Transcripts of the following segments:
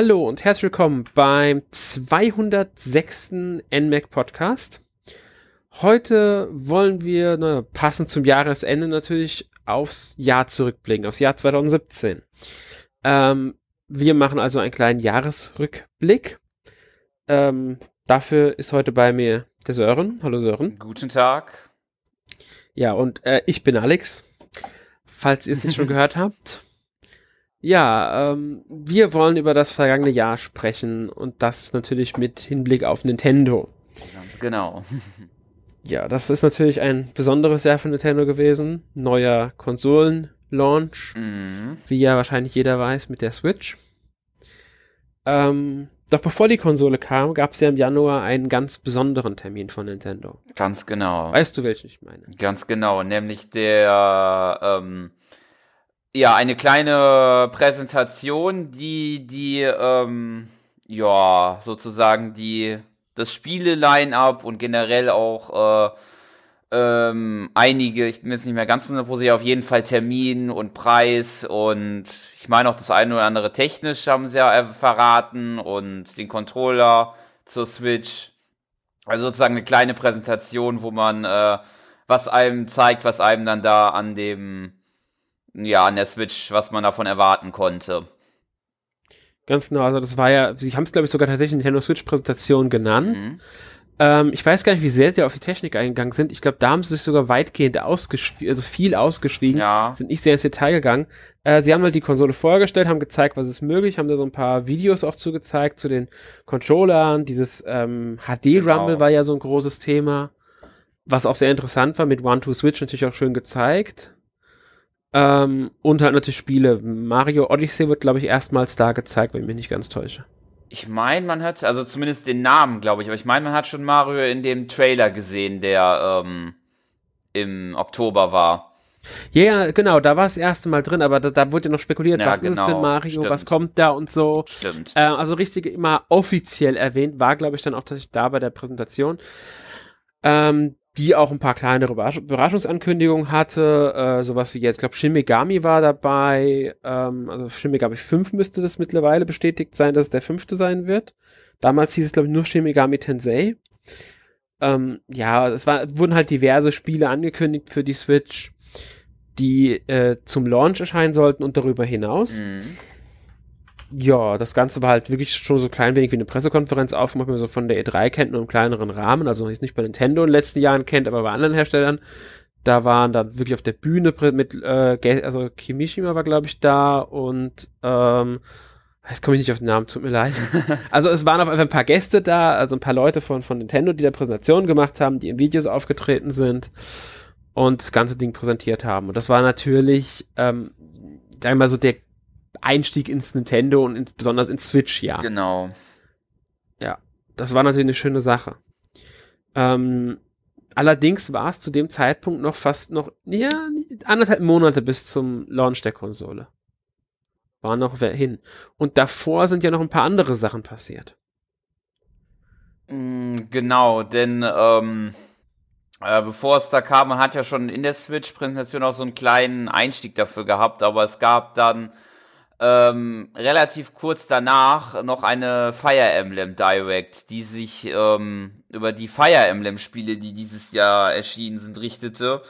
Hallo und herzlich willkommen beim 206. NMAC Podcast. Heute wollen wir, ne, passend zum Jahresende natürlich, aufs Jahr zurückblicken, aufs Jahr 2017. Ähm, wir machen also einen kleinen Jahresrückblick. Ähm, dafür ist heute bei mir der Sören. Hallo Sören. Guten Tag. Ja, und äh, ich bin Alex, falls ihr es nicht schon gehört habt. Ja, ähm, wir wollen über das vergangene Jahr sprechen und das natürlich mit Hinblick auf Nintendo. Ganz genau. Ja, das ist natürlich ein besonderes Jahr für Nintendo gewesen. Neuer Konsolen-Launch, Mhm. wie ja wahrscheinlich jeder weiß, mit der Switch. Ähm, doch bevor die Konsole kam, gab es ja im Januar einen ganz besonderen Termin von Nintendo. Ganz genau. Weißt du, welchen ich meine? Ganz genau. Nämlich der, ähm, ja, eine kleine Präsentation, die, die, ähm, ja, sozusagen die, das Spiele-Line-Up und generell auch, äh, ähm, einige, ich bin jetzt nicht mehr ganz hundertprozentig auf jeden Fall Termin und Preis und ich meine auch das eine oder andere technisch haben sie ja äh, verraten und den Controller zur Switch. Also sozusagen eine kleine Präsentation, wo man äh, was einem zeigt, was einem dann da an dem, ja, an der Switch, was man davon erwarten konnte. Ganz genau, also das war ja, sie haben es glaube ich sogar tatsächlich Nintendo Switch Präsentation genannt. Mhm. Ähm, ich weiß gar nicht, wie sehr sie auf die Technik eingegangen sind. Ich glaube, da haben sie sich sogar weitgehend ausgeschwiegen, also viel ausgeschwiegen. Ja, Sind nicht sehr ins Detail gegangen. Äh, sie haben halt die Konsole vorgestellt, haben gezeigt, was ist möglich, haben da so ein paar Videos auch zugezeigt zu den Controllern. Dieses ähm, HD-Rumble Genau. war ja so ein großes Thema, was auch sehr interessant war, mit One-Two-Switch natürlich auch schön gezeigt. Ähm, und halt natürlich Spiele. Mario Odyssey wird, glaube ich, erstmals da gezeigt, wenn ich mich nicht ganz täusche. ich meine, man hat, also zumindest den Namen, glaube ich, aber ich meine, man hat schon Mario in dem Trailer gesehen, der ähm, im Oktober war. Ja, ja, genau, da war es das erste Mal drin, aber da, da wurde ja noch spekuliert, Ja, was ist genau, denn Mario, was stimmt. kommt da und so. Stimmt. Äh, also richtig immer offiziell erwähnt, war, glaube ich, dann auch tatsächlich da bei der Präsentation. Ähm, die auch ein paar kleinere Überrasch Überraschungsankündigungen hatte, äh, sowas wie jetzt, ich glaube, Shin Megami war dabei, ähm, also Shin Megami 5 müsste das mittlerweile bestätigt sein, dass es der fünfte sein wird. Damals hieß es, glaube ich, nur Shin Megami Tensei. Ähm, ja, es war, wurden halt diverse Spiele angekündigt für die Switch, die äh, zum Launch erscheinen sollten und darüber hinaus. Mhm. Ja, das Ganze war halt wirklich schon so klein wenig wie eine Pressekonferenz aufgemacht, wie man so von der E3 kennt, nur im kleineren Rahmen. Also nicht bei Nintendo in den letzten Jahren kennt, aber bei anderen Herstellern. Da waren dann wirklich auf der Bühne mit, äh, also Kimishima war, glaube ich, da und ähm, jetzt komme ich nicht auf den Namen, tut mir leid. Also es waren auf einfach ein paar Gäste da, also ein paar Leute von, von Nintendo, die da Präsentationen gemacht haben, die in Videos aufgetreten sind und das ganze Ding präsentiert haben. Und das war natürlich, ähm, sagen wir mal so, der Einstieg ins Nintendo und ins, besonders ins Switch-Jahr. Genau. Das war natürlich eine schöne Sache. Ähm, allerdings war es zu dem Zeitpunkt noch fast noch, ja, anderthalb Monate bis zum Launch der Konsole. War noch wer hin. Und davor sind ja noch ein paar andere Sachen passiert. Mm, Genau, denn ähm, äh, bevor es da kam, man hat ja schon in der Switch-Präsentation auch so einen kleinen Einstieg dafür gehabt, aber es gab dann ähm, relativ kurz danach noch eine Fire Emblem Direct, die sich ähm, über die Fire Emblem Spiele, die dieses Jahr erschienen sind, richtete.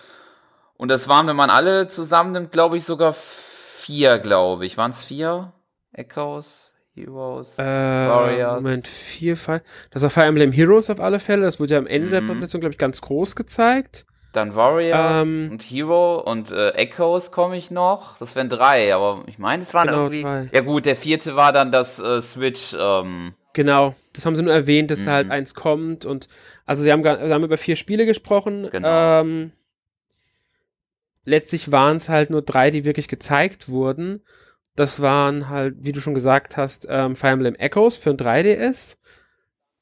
Und das waren, wenn man alle zusammennimmt, glaube ich, sogar vier, glaube ich. Waren es vier? Echoes, Heroes, Äh, Warriors. Moment, vier, Fire. Das war Fire Emblem Heroes auf alle Fälle. Das wurde ja am Ende der Mhm. Präsentation, glaube ich, ganz groß gezeigt. Dann Warrior Ähm, und Hero und äh, Echoes komme ich noch. Das wären drei, aber ich meine, es waren Genau, irgendwie. drei. Ja gut, der vierte war dann das äh, Switch. Ähm, Genau, das haben sie nur erwähnt, dass da Mhm. halt eins kommt und also sie haben, sie haben über vier Spiele gesprochen. Genau. Ähm, letztlich waren es halt nur drei, die wirklich gezeigt wurden. Das waren halt, wie du schon gesagt hast, ähm, Fire Emblem Echoes für ein 3DS.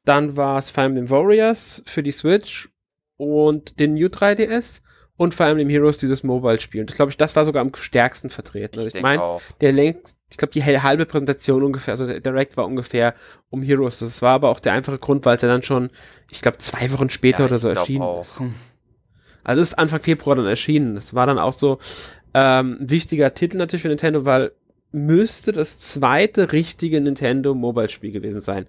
Dann war es Fire Emblem Warriors für die Switch und den New 3DS. Und Fire Emblem Heroes dieses Mobile-Spiel. Und das glaube ich, das war sogar am stärksten vertreten. Also ich ich meine, der längst, ich glaube, die halbe Präsentation ungefähr, also der Direct war ungefähr um Heroes. Das war aber auch der einfache Grund, weil es ja dann schon, ich glaube, zwei Wochen später Ja, oder so erschienen auch. ist. Also es ist Anfang Februar dann erschienen. Das war dann auch so ähm, wichtiger Titel natürlich für Nintendo, weil müsste das zweite richtige Nintendo Mobile Spiel gewesen sein.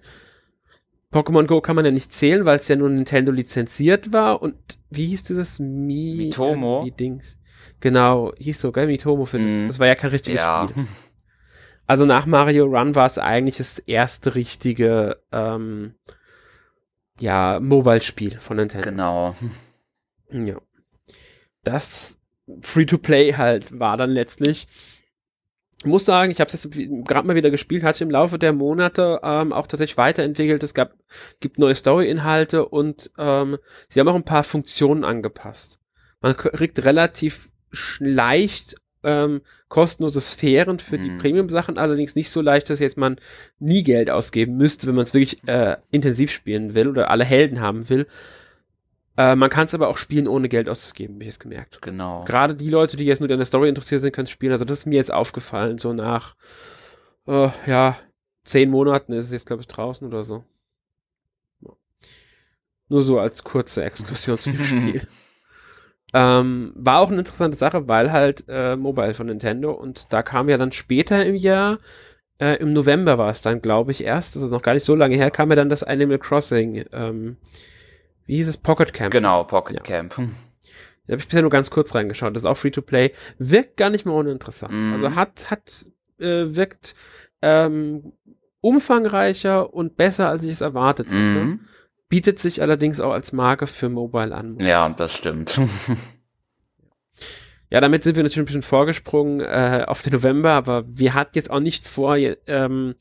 Pokémon Go kann man ja nicht zählen, weil es ja nur Nintendo lizenziert war und wie hieß dieses Mi Mitomo? Äh, Dings. Genau, hieß so, gell? Mitomo für das. Mhm. Das war ja kein richtiges Ja. Spiel. Also nach Mario Run war es eigentlich das erste richtige ähm, ja, Mobile-Spiel von Nintendo. Genau. Ja. Das Free-to-Play halt war dann letztlich. Ich muss sagen, ich habe es jetzt gerade mal wieder gespielt, hat sich im Laufe der Monate ähm, auch tatsächlich weiterentwickelt. Es gab, gibt neue Story-Inhalte und ähm, sie haben auch ein paar Funktionen angepasst. Man kriegt relativ leicht ähm, kostenlose Sphären für die Mhm. Premium-Sachen, allerdings nicht so leicht, dass jetzt man nie Geld ausgeben müsste, wenn man es wirklich äh, intensiv spielen will oder alle Helden haben will. Äh, man kann es aber auch spielen, ohne Geld auszugeben, habe ich es gemerkt. Genau. Gerade die Leute, die jetzt nur an der Story interessiert sind, können es spielen. Also das ist mir jetzt aufgefallen, so nach äh, ja, zehn Monaten ist es jetzt, glaube ich, draußen oder so. Ja. Nur so als kurze Exkursion zu dem Spiel. Ähm, war auch eine interessante Sache, weil halt äh, Mobile von Nintendo und da kam ja dann später im Jahr, äh, im November war es dann, glaube ich, erst, also noch gar nicht so lange her, kam ja dann das Animal Crossing, ähm, wie hieß es, Pocket Camp. Genau, Pocket Ja. Camp. Da habe ich bisher nur ganz kurz reingeschaut. Das ist auch Free-to-Play. Wirkt gar nicht mehr uninteressant. Mhm. Also hat, hat, äh, wirkt ähm, umfangreicher und besser, als ich es erwartet hätte. Mhm. Bietet sich allerdings auch als Marke für Mobile an. Ja, das stimmt. Ja, damit sind wir natürlich ein bisschen vorgesprungen äh, auf den November, aber wir hatten jetzt auch nicht vor, ähm,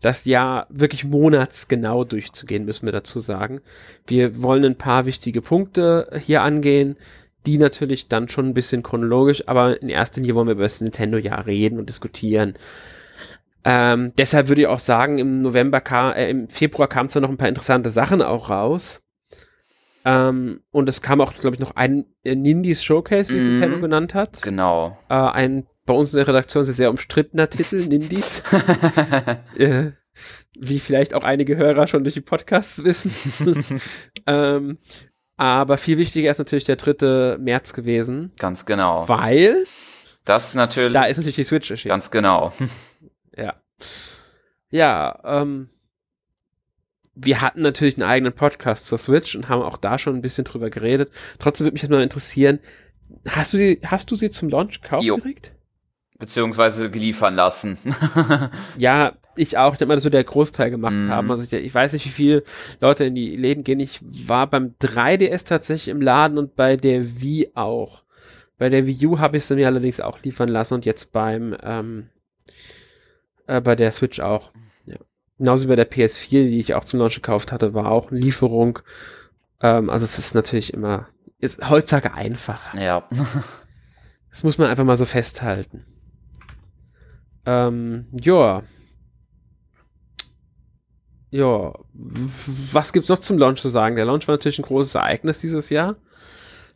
das Jahr wirklich monatsgenau durchzugehen, müssen wir dazu sagen. Wir wollen ein paar wichtige Punkte hier angehen, die natürlich dann schon ein bisschen chronologisch, aber in erster Linie wollen wir über das Nintendo-Jahr reden und diskutieren. Ähm, deshalb würde ich auch sagen, im November kam, äh, im Februar kamen zwar noch ein paar interessante Sachen auch raus. Ähm, und es kam auch, glaube ich, noch ein äh, Nindies Showcase, wie es Mhm. Nintendo genannt hat. genau. Äh, ein bei uns in der Redaktion sehr, sehr umstrittener Titel, Nindies. äh, wie vielleicht auch einige Hörer schon durch die Podcasts wissen. ähm, aber viel wichtiger ist natürlich der 3. März gewesen, Ganz genau. weil Das natürlich. da ist natürlich die Switch erschienen. Ganz genau. Ja. Ja, ähm, wir hatten natürlich einen eigenen Podcast zur Switch und haben auch da schon ein bisschen drüber geredet. Trotzdem würde mich jetzt mal interessieren, hast du, die, hast du sie zum Launch gekauft Jo. direkt? Beziehungsweise geliefern lassen. Ja, ich auch. Ich denke mal, das wird der Großteil gemacht Mhm. haben. Also ich, ich weiß nicht, wie viele Leute in die Läden gehen. Ich war beim 3DS tatsächlich im Laden und bei der Wii auch. Bei der Wii U habe ich sie mir allerdings auch liefern lassen und jetzt beim ähm, äh, bei der Switch auch. Ja. Genauso wie bei der PS4, die ich auch zum Launch gekauft hatte, war auch eine Lieferung. Ähm, also es ist natürlich immer, ist heutzutage einfacher. ja. Das muss man einfach mal so festhalten. Ähm, ja. Ja. Was gibt's noch zum Launch zu sagen? Der Launch war natürlich ein großes Ereignis dieses Jahr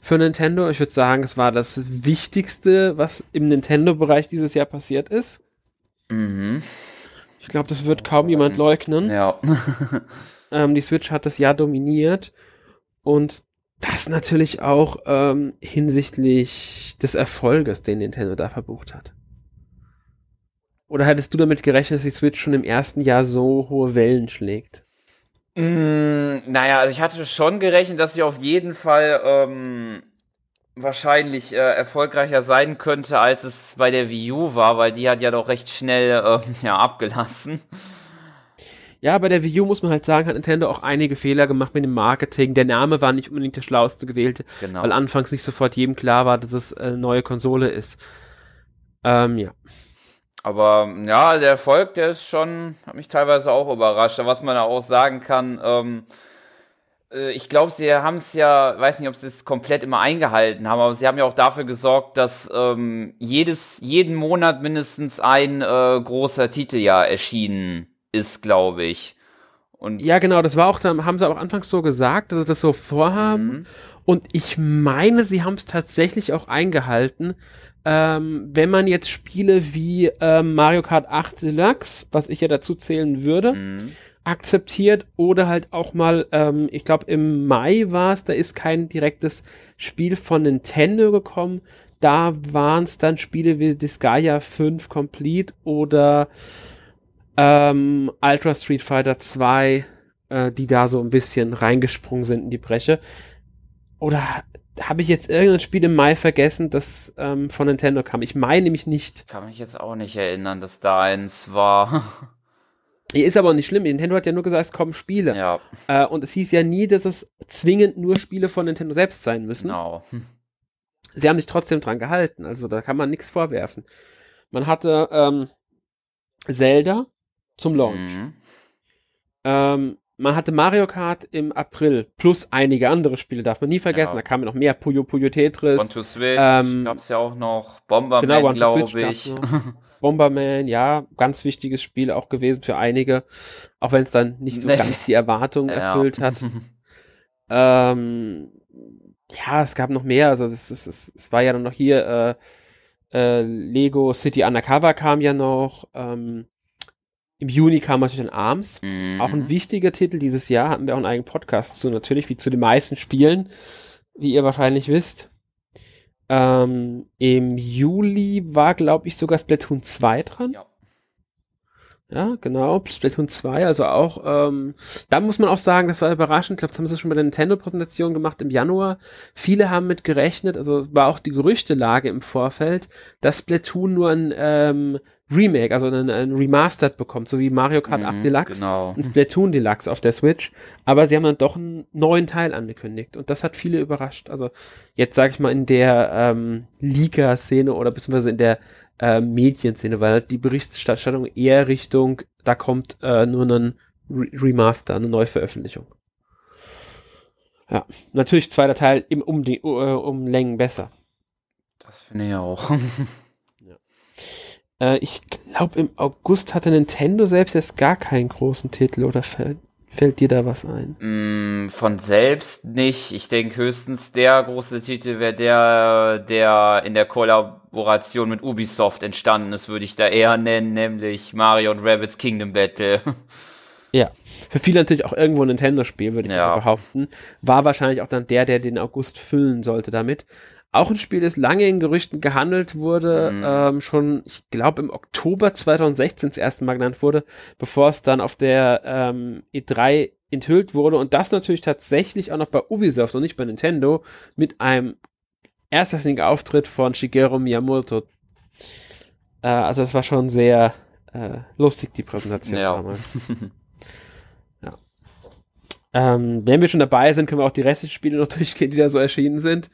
für Nintendo. Ich würde sagen, es war das Wichtigste, was im Nintendo-Bereich dieses Jahr passiert ist. Mhm. Ich glaube, das wird kaum jemand leugnen. Ja. Ähm, die Switch hat das Jahr dominiert und das natürlich auch ähm, hinsichtlich des Erfolges, den Nintendo da verbucht hat. Oder hättest du damit gerechnet, dass die Switch schon im ersten Jahr so hohe Wellen schlägt? Mm, naja, also ich hatte schon gerechnet, dass sie auf jeden Fall ähm, wahrscheinlich äh, erfolgreicher sein könnte, als es bei der Wii U war, weil die hat ja doch recht schnell ähm, ja, abgelassen. Ja, bei der Wii U muss man halt sagen, hat Nintendo auch einige Fehler gemacht mit dem Marketing. Der Name war nicht unbedingt der schlauste gewählte, Genau. weil anfangs nicht sofort jedem klar war, dass es eine neue Konsole ist. Ähm, ja. Aber ja, der Erfolg, der ist schon, hat mich teilweise auch überrascht. Was man da auch sagen kann, ähm, äh, ich glaube, sie haben es ja, weiß nicht, ob sie es komplett immer eingehalten haben, aber sie haben ja auch dafür gesorgt, dass ähm, jedes, jeden Monat mindestens ein äh, großer Titel ja erschienen ist, glaube ich. Und Ja, genau, das war auch, haben sie auch anfangs so gesagt, dass sie das so vorhaben. Mhm. Und ich meine, sie haben es tatsächlich auch eingehalten. Ähm, wenn man jetzt Spiele wie ähm, Mario Kart 8 Deluxe, was ich ja dazu zählen würde, Mhm. akzeptiert oder halt auch mal, ähm, ich glaube im Mai war es, da ist kein direktes Spiel von Nintendo gekommen, da waren es dann Spiele wie Disgaea 5 Complete oder ähm, Ultra Street Fighter 2, äh, die da so ein bisschen reingesprungen sind in die Breche. Oder habe ich jetzt irgendein Spiel im Mai vergessen, das ähm, von Nintendo kam? Ich meine nämlich nicht. Kann mich jetzt auch nicht erinnern, dass da eins war. Ist aber auch nicht schlimm. Nintendo hat ja nur gesagt, es kommen Spiele. ja, Äh, und es hieß ja nie, dass es zwingend nur Spiele von Nintendo selbst sein müssen. genau. Sie haben sich trotzdem dran gehalten. Also da kann man nichts vorwerfen. Man hatte ähm, Zelda zum Launch. Mhm. Ähm, man hatte Mario Kart im April plus einige andere Spiele, darf man nie vergessen. Ja. Da kamen noch mehr Puyo Puyo Tetris. One to Switch ähm, gab's ja auch noch. Bomberman, Genau, glaube ich. Bomberman, ja, ganz wichtiges Spiel auch gewesen für einige, auch wenn es dann nicht so Nee. ganz die Erwartungen Ja. erfüllt hat. Ähm, ja, es gab noch mehr. Also es, es, es, es war ja dann noch hier äh, äh, Lego City Undercover kam ja noch. Ähm, Im Juni kam natürlich dann Arms. Mhm. Auch ein wichtiger Titel dieses Jahr. Hatten wir auch einen eigenen Podcast zu, natürlich, wie zu den meisten Spielen, wie ihr wahrscheinlich wisst. Ähm, Im Juli war, glaube ich, sogar Splatoon 2 dran. Ja. Ja, genau, Splatoon 2, also auch, ähm, da muss man auch sagen, das war überraschend, ich glaube, das haben sie schon bei der Nintendo-Präsentation gemacht im Januar. Viele haben mit gerechnet, also war auch die Gerüchtelage im Vorfeld, dass Splatoon nur ein ähm, Remake, also ein, ein Remastered bekommt, so wie Mario Kart 8 Mhm, Deluxe, Genau. ein Splatoon Deluxe auf der Switch, aber sie haben dann doch einen neuen Teil angekündigt und das hat viele überrascht. Also jetzt sage ich mal in der ähm, Leaker-Szene oder beziehungsweise in der äh, Medienszene, weil halt die Berichterstattung eher Richtung, da kommt äh, nur ein Re Remaster, eine Neuveröffentlichung. Ja, natürlich zweiter Teil im um, die, äh, um Längen besser. Das finde ich auch. Äh, ich glaube, im August hatte Nintendo selbst jetzt gar keinen großen Titel oder fällt, fällt dir da was ein? Mm, Von selbst nicht. Ich denke höchstens der große Titel wäre der, der in der Kollaboration mit Ubisoft entstanden ist, würde ich da eher nennen, nämlich Mario und Rabbids Kingdom Battle. Ja, für viele natürlich auch irgendwo ein Nintendo-Spiel, würde ich Ja. behaupten. War wahrscheinlich auch dann der, der den August füllen sollte damit. Auch ein Spiel, das lange in Gerüchten gehandelt wurde, Mhm. ähm, schon, ich glaube, im Oktober 2016 das erste Mal genannt wurde, bevor es dann auf der ähm, E3 enthüllt wurde und das natürlich tatsächlich auch noch bei Ubisoft und nicht bei Nintendo mit einem erstklassigen Auftritt von Shigeru Miyamoto. Äh, also es war schon sehr äh, lustig, die Präsentation Ja. damals. ja. Ähm, wenn wir schon dabei sind, können wir auch die restlichen Spiele noch durchgehen, die da so erschienen sind.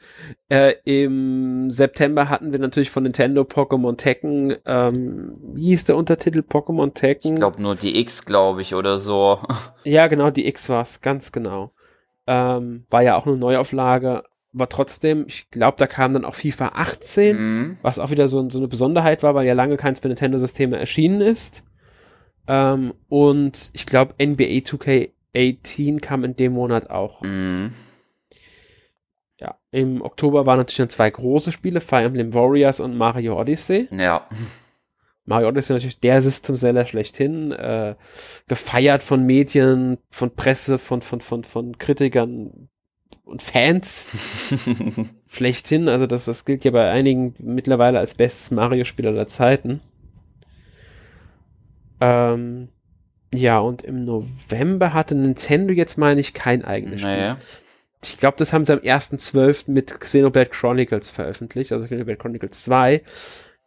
Äh, Im September hatten wir natürlich von Nintendo Pokémon Tekken, ähm, wie hieß der Untertitel? Pokémon Tekken? Ich glaube nur die X, glaube ich, oder so. Ja, genau, die X war's, ganz genau. Ähm, war ja auch eine Neuauflage, aber trotzdem, ich glaube, da kam dann auch FIFA 18, Mhm. was auch wieder so, so eine Besonderheit war, weil ja lange keins für Nintendo-Systeme erschienen ist. Ähm, und ich glaube, NBA 2K18 kam in dem Monat auch. Mhm. Ja, im Oktober waren natürlich dann zwei große Spiele, Fire Emblem Warriors und Mario Odyssey. Ja. Mario Odyssey natürlich der System-Seller schlechthin, äh, gefeiert von Medien, von Presse, von, von, von, von Kritikern und Fans schlechthin. Also das, das gilt ja bei einigen mittlerweile als bestes Mario-Spiel aller Zeiten. Ähm, ja, und im November hatte Nintendo jetzt, meine ich, kein eigenes Spiel. nee. Ich glaube, das haben sie am 1.12. mit Xenoblade Chronicles veröffentlicht, also Xenoblade Chronicles 2.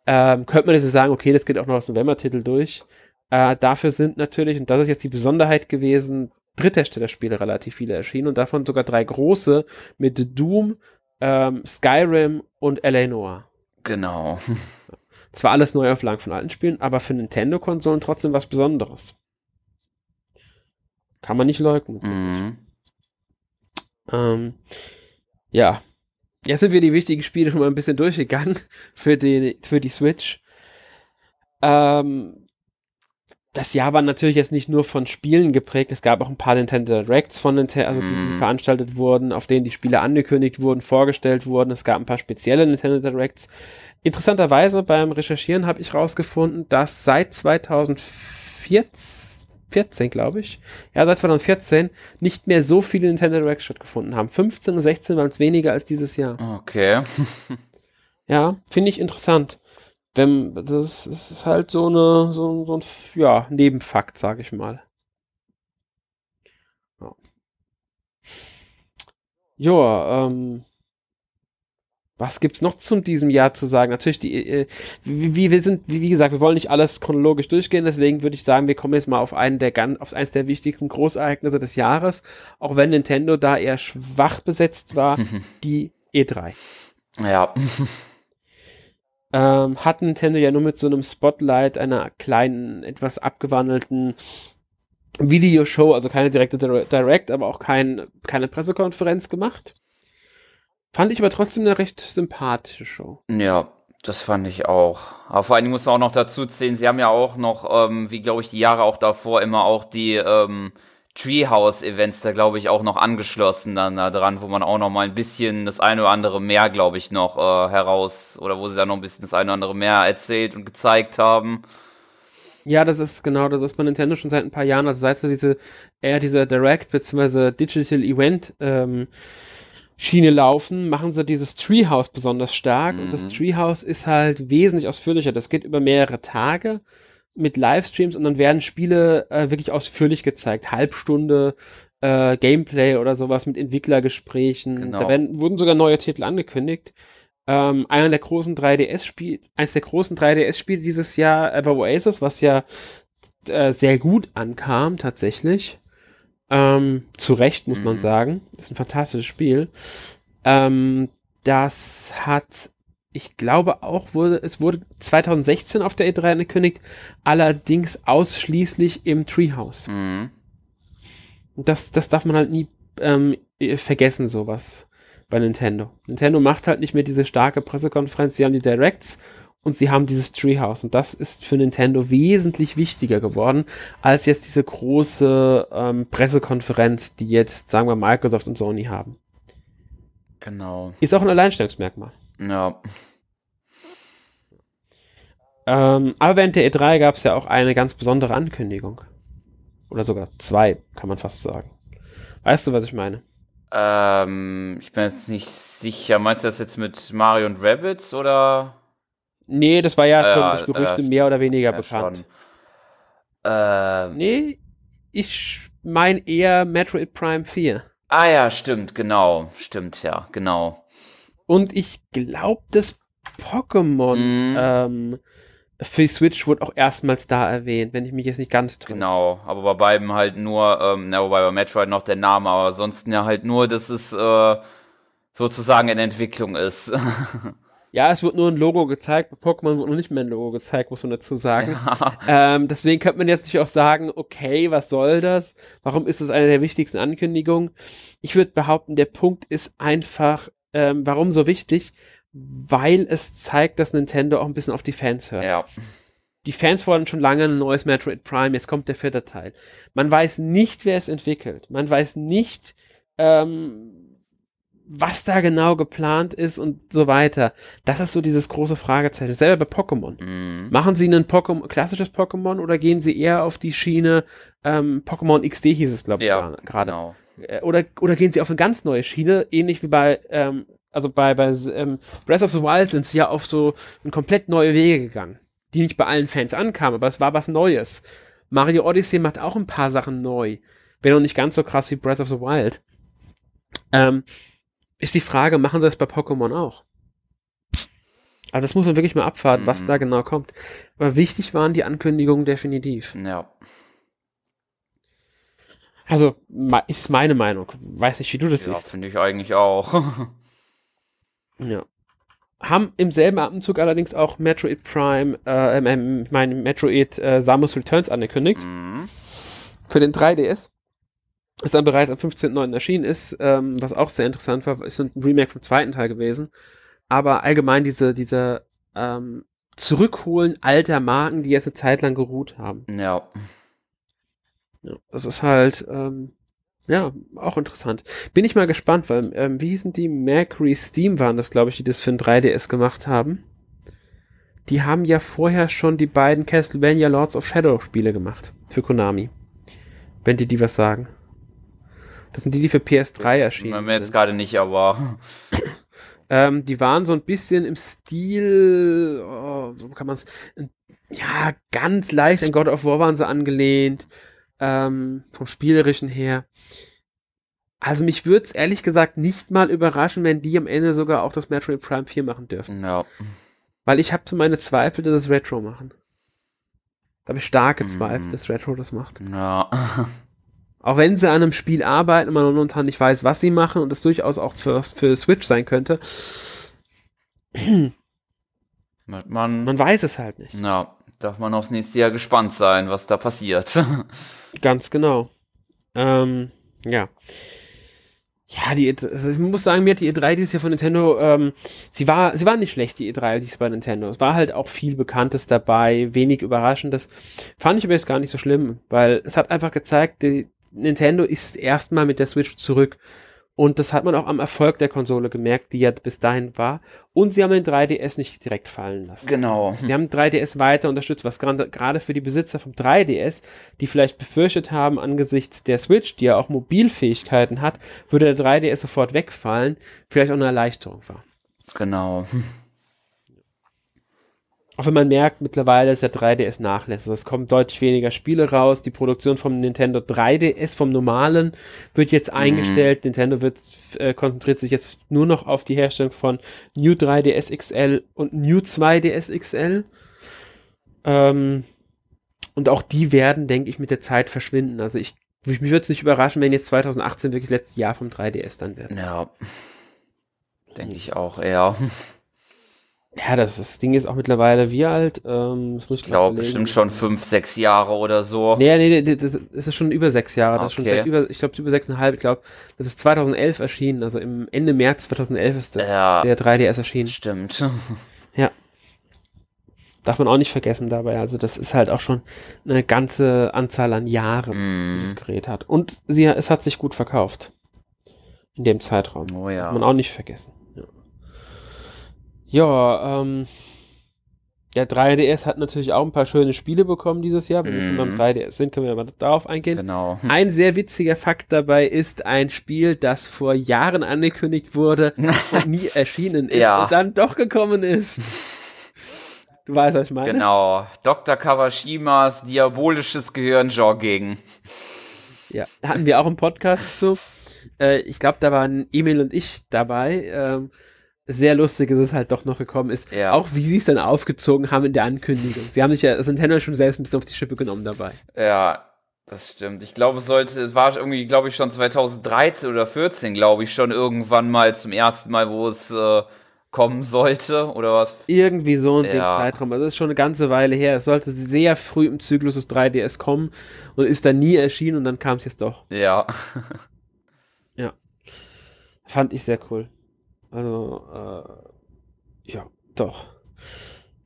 Ähm, könnte man jetzt so sagen, okay, das geht auch noch als November-Titel durch. Äh, dafür sind natürlich, und das ist jetzt die Besonderheit gewesen, Drittherstellerspiele relativ viele erschienen und davon sogar drei große mit Doom, ähm, Skyrim und L.A. Noir. Genau. Zwar alles Neuauflagen von alten Spielen, aber für Nintendo-Konsolen trotzdem was Besonderes. Kann man nicht leugnen. Mhm. Ähm, ja. Jetzt sind wir die wichtigen Spiele schon mal ein bisschen durchgegangen für die, für die Switch. Ähm, das Jahr war natürlich jetzt nicht nur von Spielen geprägt, es gab auch ein paar Nintendo Directs von Nintendo, also die, die Mhm. veranstaltet wurden, auf denen die Spiele angekündigt wurden, vorgestellt wurden. Es gab ein paar spezielle Nintendo Directs. Interessanterweise beim Recherchieren habe ich rausgefunden, dass seit 2014, 14, glaube ich, ja, seit 2014 nicht mehr so viele Nintendo Directs stattgefunden haben. 15 und 16 waren es weniger als dieses Jahr. Okay. Ja, finde ich interessant. Wenn, das, ist, halt so eine, so, so ein, ja, Nebenfakt, sag ich mal. Ja, Joa, ähm, was gibt's noch zu diesem Jahr zu sagen? Natürlich, die, äh, wie, wir sind, wie, wie, gesagt, wir wollen nicht alles chronologisch durchgehen, deswegen würde ich sagen, wir kommen jetzt mal auf einen der ganz, auf eins der wichtigsten Großereignisse des Jahres, auch wenn Nintendo da eher schwach besetzt war, die E3. Ja. Ähm, hat Nintendo ja nur mit so einem Spotlight einer kleinen, etwas abgewandelten Videoshow, also keine direkte Direct, aber auch kein, keine Pressekonferenz gemacht. Fand ich aber trotzdem eine recht sympathische Show. Ja, das fand ich auch. Aber vor allen Dingen muss man auch noch dazu zählen, sie haben ja auch noch, ähm, wie glaube ich, die Jahre auch davor immer auch die ähm, Treehouse-Events da, glaube ich, auch noch angeschlossen dann da dran, wo man auch noch mal ein bisschen das eine oder andere mehr, glaube ich, noch äh, heraus, oder wo sie da noch ein bisschen das eine oder andere mehr erzählt und gezeigt haben. Ja, das ist genau, das ist bei Nintendo schon seit ein paar Jahren, also seit sie diese, eher diese Direct bzw. Digital Event ähm, Schiene laufen, machen sie dieses Treehouse besonders stark. Mhm. Und das mhm. Treehouse ist halt wesentlich ausführlicher. Das geht über mehrere Tage mit Livestreams und dann werden Spiele äh, wirklich ausführlich gezeigt. Halbstunde äh, Gameplay oder sowas mit Entwicklergesprächen. Genau. Da werden, wurden sogar neue Titel angekündigt. Ähm, einer der großen 3DS-Spiele, eines der großen 3DS-Spiele dieses Jahr Ever Oasis, was ja äh, sehr gut ankam tatsächlich. Ähm, zu Recht, muss mhm. man sagen. Das ist ein fantastisches Spiel. Ähm, das hat, ich glaube auch, wurde, es wurde 2016 auf der E3 angekündigt, allerdings ausschließlich im Treehouse. Mhm. Das, das darf man halt nie ähm, vergessen, sowas bei Nintendo. Nintendo macht halt nicht mehr diese starke Pressekonferenz, sie haben die Directs und sie haben dieses Treehouse. Und das ist für Nintendo wesentlich wichtiger geworden, als jetzt diese große ähm, Pressekonferenz, die jetzt, sagen wir, Microsoft und Sony haben. Genau. Ist auch ein Alleinstellungsmerkmal. Ja. Ähm, aber während der E3 gab es ja auch eine ganz besondere Ankündigung. Oder sogar zwei, kann man fast sagen. Weißt du, was ich meine? Ähm, ich bin jetzt nicht sicher. Meinst du das jetzt mit Mario und Rabbits oder? Nee, das war ja äh, durch Gerüchte äh, mehr oder weniger bekannt. Äh, nee, ich meine eher Metroid Prime 4. Ah ja, stimmt, genau. Stimmt, ja, genau. Und ich glaube, das Pokémon mhm. ähm, für die Switch wurde auch erstmals da erwähnt, wenn ich mich jetzt nicht ganz täusche. Genau, aber bei beiden halt nur, ähm, na, wobei bei Metroid noch der Name, aber ansonsten ja halt nur, dass es äh, sozusagen in Entwicklung ist. Ja, es wird nur ein Logo gezeigt. Bei Pokémon wird noch nicht mehr ein Logo gezeigt, muss man dazu sagen. Ja. Ähm, deswegen könnte man jetzt natürlich auch sagen, okay, was soll das? Warum ist das eine der wichtigsten Ankündigungen? Ich würde behaupten, der Punkt ist einfach, ähm, warum so wichtig? Weil es zeigt, dass Nintendo auch ein bisschen auf die Fans hört. Ja. Die Fans fordern schon lange ein neues Metroid Prime, jetzt kommt der vierte Teil. Man weiß nicht, wer es entwickelt. Man weiß nicht, ähm, was da genau geplant ist und so weiter. Das ist so dieses große Fragezeichen. Selber bei Pokémon. Mhm. Machen sie ein Pokémon, klassisches Pokémon oder gehen sie eher auf die Schiene ähm, Pokémon XD hieß es, glaube ich, ja, gerade. Genau. Äh, oder, oder gehen sie auf eine ganz neue Schiene, ähnlich wie bei, ähm, also bei, bei ähm, Breath of the Wild sind sie ja auf so komplett neue Wege gegangen, die nicht bei allen Fans ankamen, aber es war was Neues. Mario Odyssey macht auch ein paar Sachen neu. Wenn auch nicht ganz so krass wie Breath of the Wild. Ähm, ist die Frage, machen sie das bei Pokémon auch? Also das muss man wirklich mal abwarten, mhm. was da genau kommt. Aber wichtig waren die Ankündigungen definitiv. Ja. Also, ist meine Meinung. Weiß nicht, wie du das ja, siehst. Ja, finde ich eigentlich auch. ja. Haben im selben Atemzug allerdings auch Metroid Prime, äh, äh, mein Metroid äh, Samus Returns angekündigt. Mhm. Für den 3DS das dann bereits am 15.09. erschienen ist, ähm, was auch sehr interessant war, ist ein Remake vom zweiten Teil gewesen. Aber allgemein diese, diese ähm, Zurückholen alter Marken, die jetzt eine Zeit lang geruht haben. Ja. Ja das ist halt, ähm, ja, auch interessant. Bin ich mal gespannt, weil, ähm, wie hießen die? Mercury Steam waren das, glaube ich, die das für ein 3DS gemacht haben. Die haben ja vorher schon die beiden Castlevania Lords of Shadow Spiele gemacht. Für Konami. Wenn die die was sagen. Das sind die, die für PS3 erschienen sind. Mir jetzt gerade nicht, aber. Ähm, die waren so ein bisschen im Stil, oh, so kann man es, ja, ganz leicht an God of War waren sie angelehnt, ähm, vom Spielerischen her. Also mich würde es ehrlich gesagt nicht mal überraschen, wenn die am Ende sogar auch das Metroid Prime 4 machen dürfen. Ja. Weil ich habe so meine Zweifel, dass es Retro machen. Da habe ich starke Mhm. Zweifel, dass Retro das macht. Ja. Auch wenn sie an einem Spiel arbeiten und man momentan nicht weiß, was sie machen und es durchaus auch für, für Switch sein könnte, Man, man weiß es halt nicht. ja, darf man aufs nächste Jahr gespannt sein, was da passiert. Ganz genau. Ähm, ja. Ja, die, E- also ich muss sagen, mir hat die E3 dieses Jahr von Nintendo, ähm, sie war, sie war nicht schlecht, die E3 dieses bei Nintendo. Es war halt auch viel Bekanntes dabei, wenig Überraschendes. Fand ich aber jetzt gar nicht so schlimm, weil es hat einfach gezeigt, die, Nintendo ist erstmal mit der Switch zurück. Und das hat man auch am Erfolg der Konsole gemerkt, die ja bis dahin war. Und sie haben den 3DS nicht direkt fallen lassen. genau. Sie haben 3DS weiter unterstützt, was gerade gerade für die Besitzer vom 3DS, die vielleicht befürchtet haben, angesichts der Switch, die ja auch Mobilfähigkeiten hat, würde der 3DS sofort wegfallen, vielleicht auch eine Erleichterung war. Genau. Auch wenn man merkt, mittlerweile ist der 3DS nachlässig. Es kommen deutlich weniger Spiele raus. Die Produktion vom Nintendo 3DS, vom normalen, wird jetzt eingestellt. Nintendo wird, äh, konzentriert sich jetzt nur noch auf die Herstellung von New 3DS XL und New 2DS XL. Ähm, und auch die werden, denke ich, mit der Zeit verschwinden. Also ich, mich würde es nicht überraschen, wenn jetzt 2018 wirklich das letzte Jahr vom 3DS dann wird. Ja. Denke ich auch eher. Ja, das, das Ding ist auch mittlerweile wie alt? Ähm, das muss Ich glaube bestimmt schon fünf, sechs Jahre oder so. Nee, nee, nee, das das ist schon über sechs Jahre. Das ist schon Okay. über, ich glaube, über sechseinhalb. Ich glaube, das ist 2011 erschienen. Also im Ende März 2011 ist das Ja. der 3DS erschienen. Stimmt. Darf man auch nicht vergessen dabei. Also das ist halt auch schon eine ganze Anzahl an Jahren, die das Mm. Gerät hat. Und sie, es hat sich gut verkauft. In dem Zeitraum. Oh Darf man ja. auch nicht vergessen. Ja, ja ähm, der 3DS hat natürlich auch ein paar schöne Spiele bekommen dieses Jahr. Wenn wir schon beim Mhm. 3DS sind, können wir aber darauf eingehen. Genau. Ein sehr witziger Fakt dabei ist ein Spiel, das vor Jahren angekündigt wurde und nie erschienen ist Ja. und dann doch gekommen ist. Du weißt, was ich meine? Genau. Dr. Kawashimas diabolisches Gehirnjogging. Ja, hatten wir auch im Podcast zu. Äh, ich glaube, da waren Emil und ich dabei. Ähm, sehr lustig ist es halt doch noch gekommen ist. Ja. Auch wie sie es dann aufgezogen haben in der Ankündigung. Sie haben sich ja das Nintendo schon selbst ein bisschen auf die Schippe genommen dabei. Ja, das stimmt. Ich glaube, es sollte, es war irgendwie, glaube ich, schon 2013 oder 14, glaube ich, schon irgendwann mal zum ersten Mal, wo es äh, kommen sollte, oder was? Irgendwie so ein Ding Ja. Zeitraum. Also das ist schon eine ganze Weile her. Es sollte sehr früh im Zyklus des 3DS kommen und ist dann nie erschienen und dann kam es jetzt doch. Ja. Fand ich sehr cool. Also, äh, ja, doch.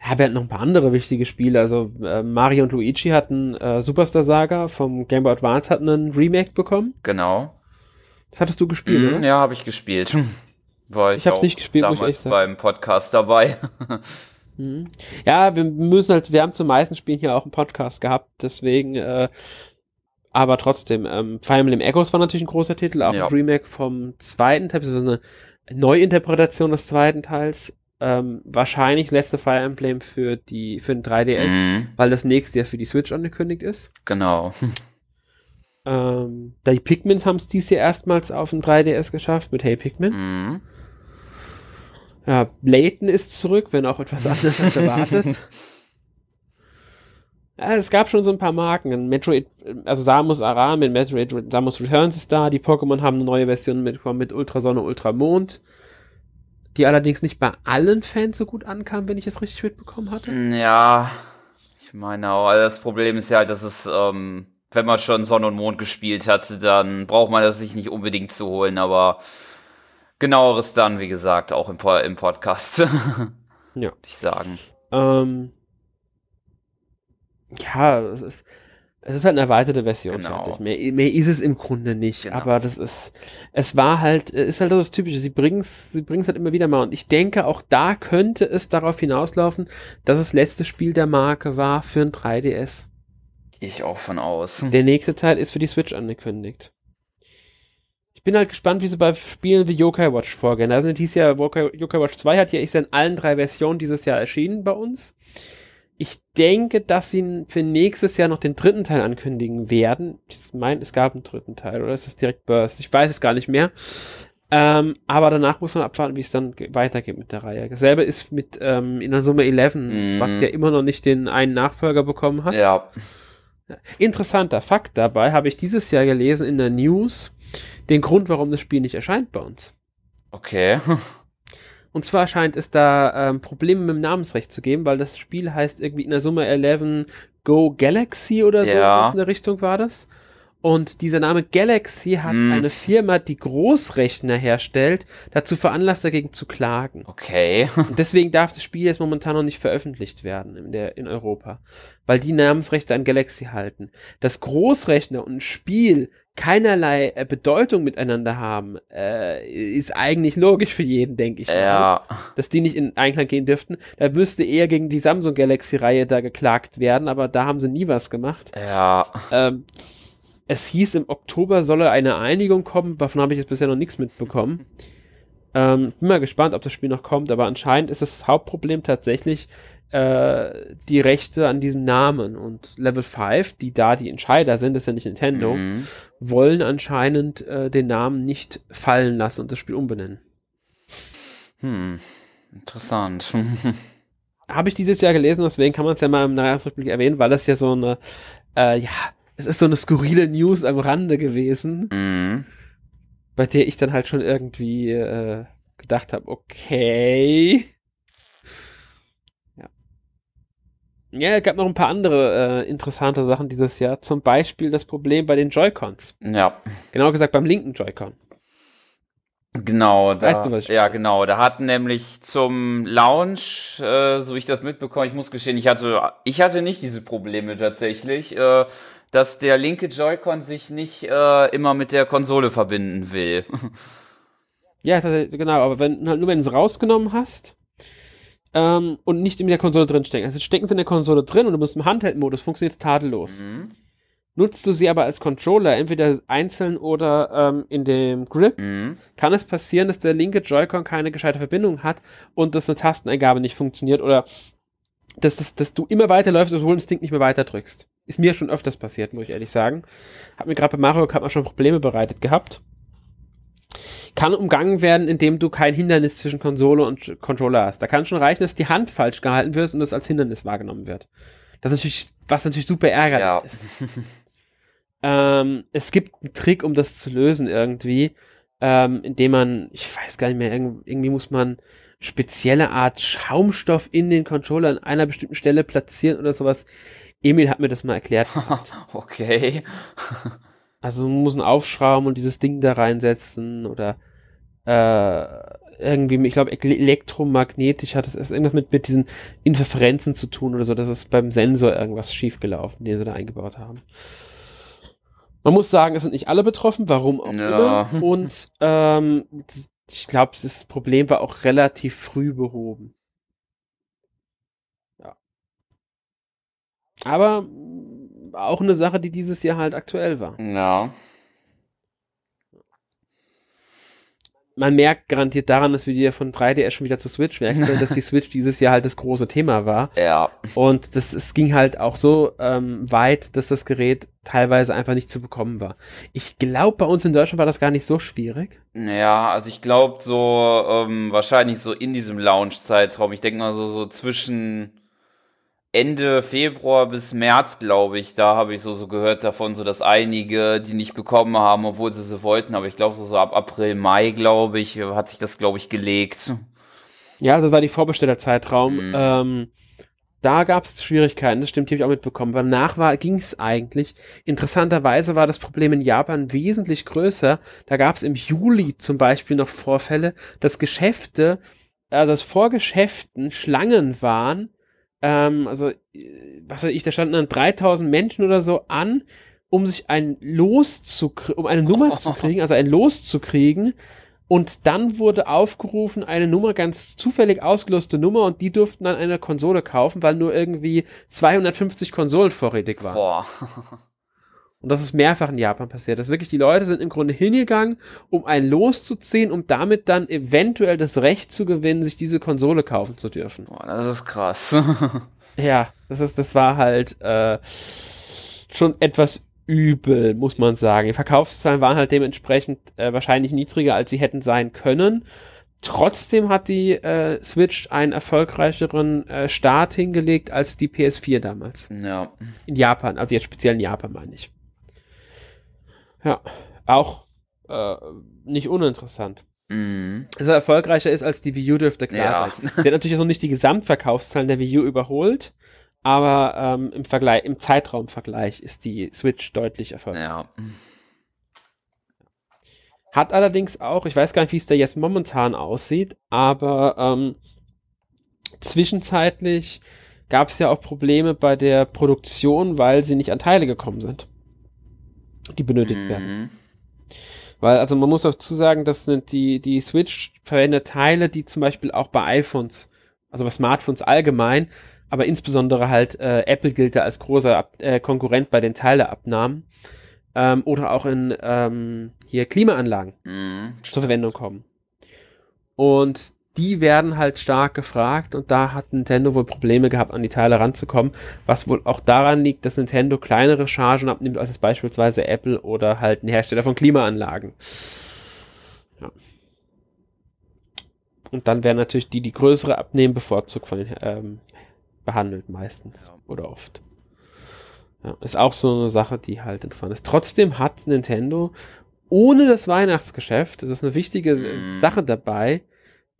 Ja, wir hatten noch ein paar andere wichtige Spiele. Also, äh, Mario und Luigi hatten äh, Superstar Saga vom Game Boy Advance hatten einen Remake bekommen. Genau. Das hattest du gespielt, Mhm, oder? ja, habe ich gespielt. War ich, Ich hab's auch nicht gespielt, muss ich damals ehrlich sagen. beim Podcast dabei. Mhm. Ja, wir müssen halt, wir haben zu meisten Spielen hier auch einen Podcast gehabt, deswegen, äh, aber trotzdem, ähm, Fire Emblem Echoes war natürlich ein großer Titel, auch Ja. ein Remake vom zweiten Teil, beziehungsweise eine Neuinterpretation des zweiten Teils. Ähm, wahrscheinlich letzte Fire Emblem für die, für den 3DS, Mhm, weil das nächste ja für die Switch angekündigt ist. genau. Ähm, die Pikmin haben es dieses Jahr erstmals auf dem 3DS geschafft mit Hey Pikmin. Mhm. Ja, Layton ist zurück, wenn auch etwas anderes als erwartet. Es gab schon so ein paar Marken. Metroid, also Samus Aran mit Metroid, Samus Returns ist da. Die Pokémon haben eine neue Version mitbekommen mit Ultrasonne, Ultramond. Die allerdings nicht bei allen Fans so gut ankam, wenn ich es richtig mitbekommen hatte. Ja, ich meine auch, also das Problem ist ja halt, dass es, ähm, wenn man schon Sonne und Mond gespielt hat, dann braucht man das sich nicht unbedingt zu holen, aber genaueres dann, wie gesagt, auch im, im Podcast. Ja. Würde ich sagen. Ähm, ja, es ist, es ist halt eine erweiterte Version. Genau. Fertig. Mehr, mehr ist es im Grunde nicht. Genau. Aber das ist, es war halt, ist halt das Typische. Sie bringen es sie bringen's halt immer wieder mal. Und ich denke, auch da könnte es darauf hinauslaufen, dass es letzte Spiel der Marke war für ein 3DS. Gehe ich auch von aus. Der nächste Teil ist für die Switch angekündigt. Ich bin halt gespannt, wie sie bei Spielen wie Yokai Watch vorgehen. Also hieß ja, Yokai, Yokai Watch 2 hat ja, ja in allen drei Versionen dieses Jahr erschienen bei uns. Ich denke, dass sie für nächstes Jahr noch den dritten Teil ankündigen werden. Ich meine, es gab einen dritten Teil, oder ist das direkt Burst? Ich weiß es gar nicht mehr. Ähm, aber danach muss man abwarten, wie es dann weitergeht mit der Reihe. Dasselbe ist mit ähm, in der Summe 11, mm. was ja immer noch nicht den einen Nachfolger bekommen hat. Ja. Interessanter Fakt dabei habe ich dieses Jahr gelesen in der News, den Grund, warum das Spiel nicht erscheint bei uns. Okay. Und zwar scheint es da ähm, Probleme mit dem Namensrecht zu geben, weil das Spiel heißt irgendwie in der Summe 11 Go Galaxy oder so. Ja. In der Richtung war das. Und dieser Name Galaxy hat Hm. eine Firma, die Großrechner herstellt, dazu veranlasst, dagegen zu klagen. Okay. Und deswegen darf das Spiel jetzt momentan noch nicht veröffentlicht werden in, der, in Europa, weil die Namensrechte an Galaxy halten. Dass Großrechner und ein Spiel keinerlei äh, Bedeutung miteinander haben, äh, ist eigentlich logisch für jeden, denke ich. mal. Ja. Dass die nicht in Einklang gehen dürften. Da müsste eher gegen die Samsung Galaxy-Reihe da geklagt werden, aber da haben sie nie was gemacht. Ja. Ähm, es hieß, im Oktober solle eine Einigung kommen, davon habe ich jetzt bisher noch nichts mitbekommen. Ähm, bin mal gespannt, ob das Spiel noch kommt, aber anscheinend ist das Hauptproblem tatsächlich äh, die Rechte an diesem Namen. Und Level 5, die da die Entscheider sind, das ist ja nicht Nintendo, Mhm. wollen anscheinend äh, den Namen nicht fallen lassen und das Spiel umbenennen. Hm. Interessant. Habe ich dieses Jahr gelesen, deswegen kann man es ja mal im Jahresrückblick erwähnen, weil das ja so eine, äh, ja, es ist so eine skurrile News am Rande gewesen. mhm. bei der ich dann halt schon irgendwie äh, gedacht habe, okay. Ja. Ja, es gab noch ein paar andere äh, interessante Sachen dieses Jahr. Zum Beispiel das Problem bei den Joy-Cons. Ja. Genau gesagt beim linken Joy-Con. Genau, da, Weißt du, was ich ja genau, da hat nämlich zum Launch, äh, so wie ich das mitbekomme, ich muss gestehen, ich hatte, ich hatte nicht diese Probleme tatsächlich, äh, dass der linke Joy-Con sich nicht äh, immer mit der Konsole verbinden will. Ja, genau, aber wenn, halt nur wenn du es rausgenommen hast ähm, und nicht in der Konsole drin stecken. Also stecken sie in der Konsole drin und du bist im Handheld-Modus, funktioniert tadellos. mhm. Nutzt du sie aber als Controller, entweder einzeln oder ähm, in dem Grip, Mhm. kann es passieren, dass der linke Joy-Con keine gescheite Verbindung hat und dass eine Tasteneingabe nicht funktioniert oder dass, dass, dass du immer weiterläufst, obwohl du das Ding nicht mehr weiter drückst. Ist mir schon öfters passiert, muss ich ehrlich sagen. Hat mir gerade bei Mario Kart mal schon Probleme bereitet gehabt. Kann umgangen werden, indem du kein Hindernis zwischen Konsole und Controller hast. Da kann schon reichen, dass die Hand falsch gehalten wird und das als Hindernis wahrgenommen wird. Das ist natürlich, was natürlich super ärgerlich Ja. ist. Ähm, es gibt einen Trick, um das zu lösen irgendwie, ähm, indem man, ich weiß gar nicht mehr, irg- irgendwie muss man spezielle Art Schaumstoff in den Controller an einer bestimmten Stelle platzieren oder sowas. Emil hat mir das mal erklärt. okay. Also man muss einen aufschrauben und dieses Ding da reinsetzen oder äh, irgendwie, ich glaube, elektromagnetisch hat es irgendwas mit, mit diesen Interferenzen zu tun oder so. Das ist beim Sensor irgendwas schiefgelaufen, den sie da eingebaut haben. Man muss sagen, es sind nicht alle betroffen, warum auch Ja. immer. Und ähm, ich glaube, das Problem war auch relativ früh behoben. Ja. Aber auch eine Sache, die dieses Jahr halt aktuell war. Ja. man merkt garantiert daran, dass wir die ja von 3DS schon wieder zur Switch wechseln, dass die Switch dieses Jahr halt das große Thema war. Ja. Und das, es ging halt auch so ähm, weit, dass das Gerät teilweise einfach nicht zu bekommen war. Ich glaube, bei uns in Deutschland war das gar nicht so schwierig. Ja, also ich glaube so, ähm, wahrscheinlich so in diesem Launch-Zeitraum, ich denke mal so, so zwischen Ende Februar bis März, glaube ich, da habe ich so, so gehört davon, so dass einige die nicht bekommen haben, obwohl sie sie wollten, aber ich glaube so, so ab April, Mai, glaube ich, hat sich das, glaube ich, gelegt. Ja, das war die Vorbestellerzeitraum. Mhm. Ähm, da gab es Schwierigkeiten, das stimmt, die habe ich auch mitbekommen. Aber danach ging es eigentlich. Interessanterweise war das Problem in Japan wesentlich größer. Da gab es im Juli zum Beispiel noch Vorfälle, dass Geschäfte, also dass vor Geschäften Schlangen waren. Ähm, also, äh, was weiß ich, da standen dann 3000 Menschen oder so an, um sich ein Los zu, um eine Nummer zu kriegen, also ein Los zu kriegen. Und dann wurde aufgerufen, eine Nummer, ganz zufällig ausgeloste Nummer, und die durften dann eine Konsole kaufen, weil nur irgendwie 250 Konsolen vorrätig waren. Boah. Und das ist mehrfach in Japan passiert. Dass wirklich die Leute sind im Grunde hingegangen, um ein loszuziehen, um damit dann eventuell das Recht zu gewinnen, sich diese Konsole kaufen zu dürfen. Boah, das ist krass. ja, das ist, das war halt äh, schon etwas übel, muss man sagen. Die Verkaufszahlen waren halt dementsprechend äh, wahrscheinlich niedriger, als sie hätten sein können. Trotzdem hat die äh, Switch einen erfolgreicheren äh, Start hingelegt als die PS4 damals. Ja. In Japan, also jetzt speziell in Japan meine ich. Ja, auch äh, nicht uninteressant. Mhm. Dass er erfolgreicher ist als die Wii U dürfte klar Ja. sein. Der hat natürlich noch nicht die Gesamtverkaufszahlen der Wii U überholt, aber ähm, im Vergleich, im Zeitraumvergleich ist die Switch deutlich erfolgreicher. Ja. Hat allerdings auch, ich weiß gar nicht, wie es da jetzt momentan aussieht, aber ähm, zwischenzeitlich gab es ja auch Probleme bei der Produktion, weil sie nicht an Teile gekommen sind, die benötigt werden. Mhm. Weil, also man muss dazu sagen, das sind die, die Switch verwendet Teile, die zum Beispiel auch bei iPhones, also bei Smartphones allgemein, aber insbesondere halt äh, Apple gilt da als großer Ab äh, Konkurrent bei den Teileabnahmen ähm, oder auch in ähm, hier Klimaanlagen Mhm. zur Verwendung kommen. Und die werden halt stark gefragt und da hat Nintendo wohl Probleme gehabt, an die Teile ranzukommen, was wohl auch daran liegt, dass Nintendo kleinere Chargen abnimmt als beispielsweise Apple oder halt ein Hersteller von Klimaanlagen. Ja. Und dann werden natürlich die, die größere abnehmen, bevorzugt von den ähm, behandelt meistens Ja. oder oft. Ja, ist auch so eine Sache, die halt interessant ist. Trotzdem hat Nintendo ohne das Weihnachtsgeschäft, das ist eine wichtige Mhm. Sache dabei,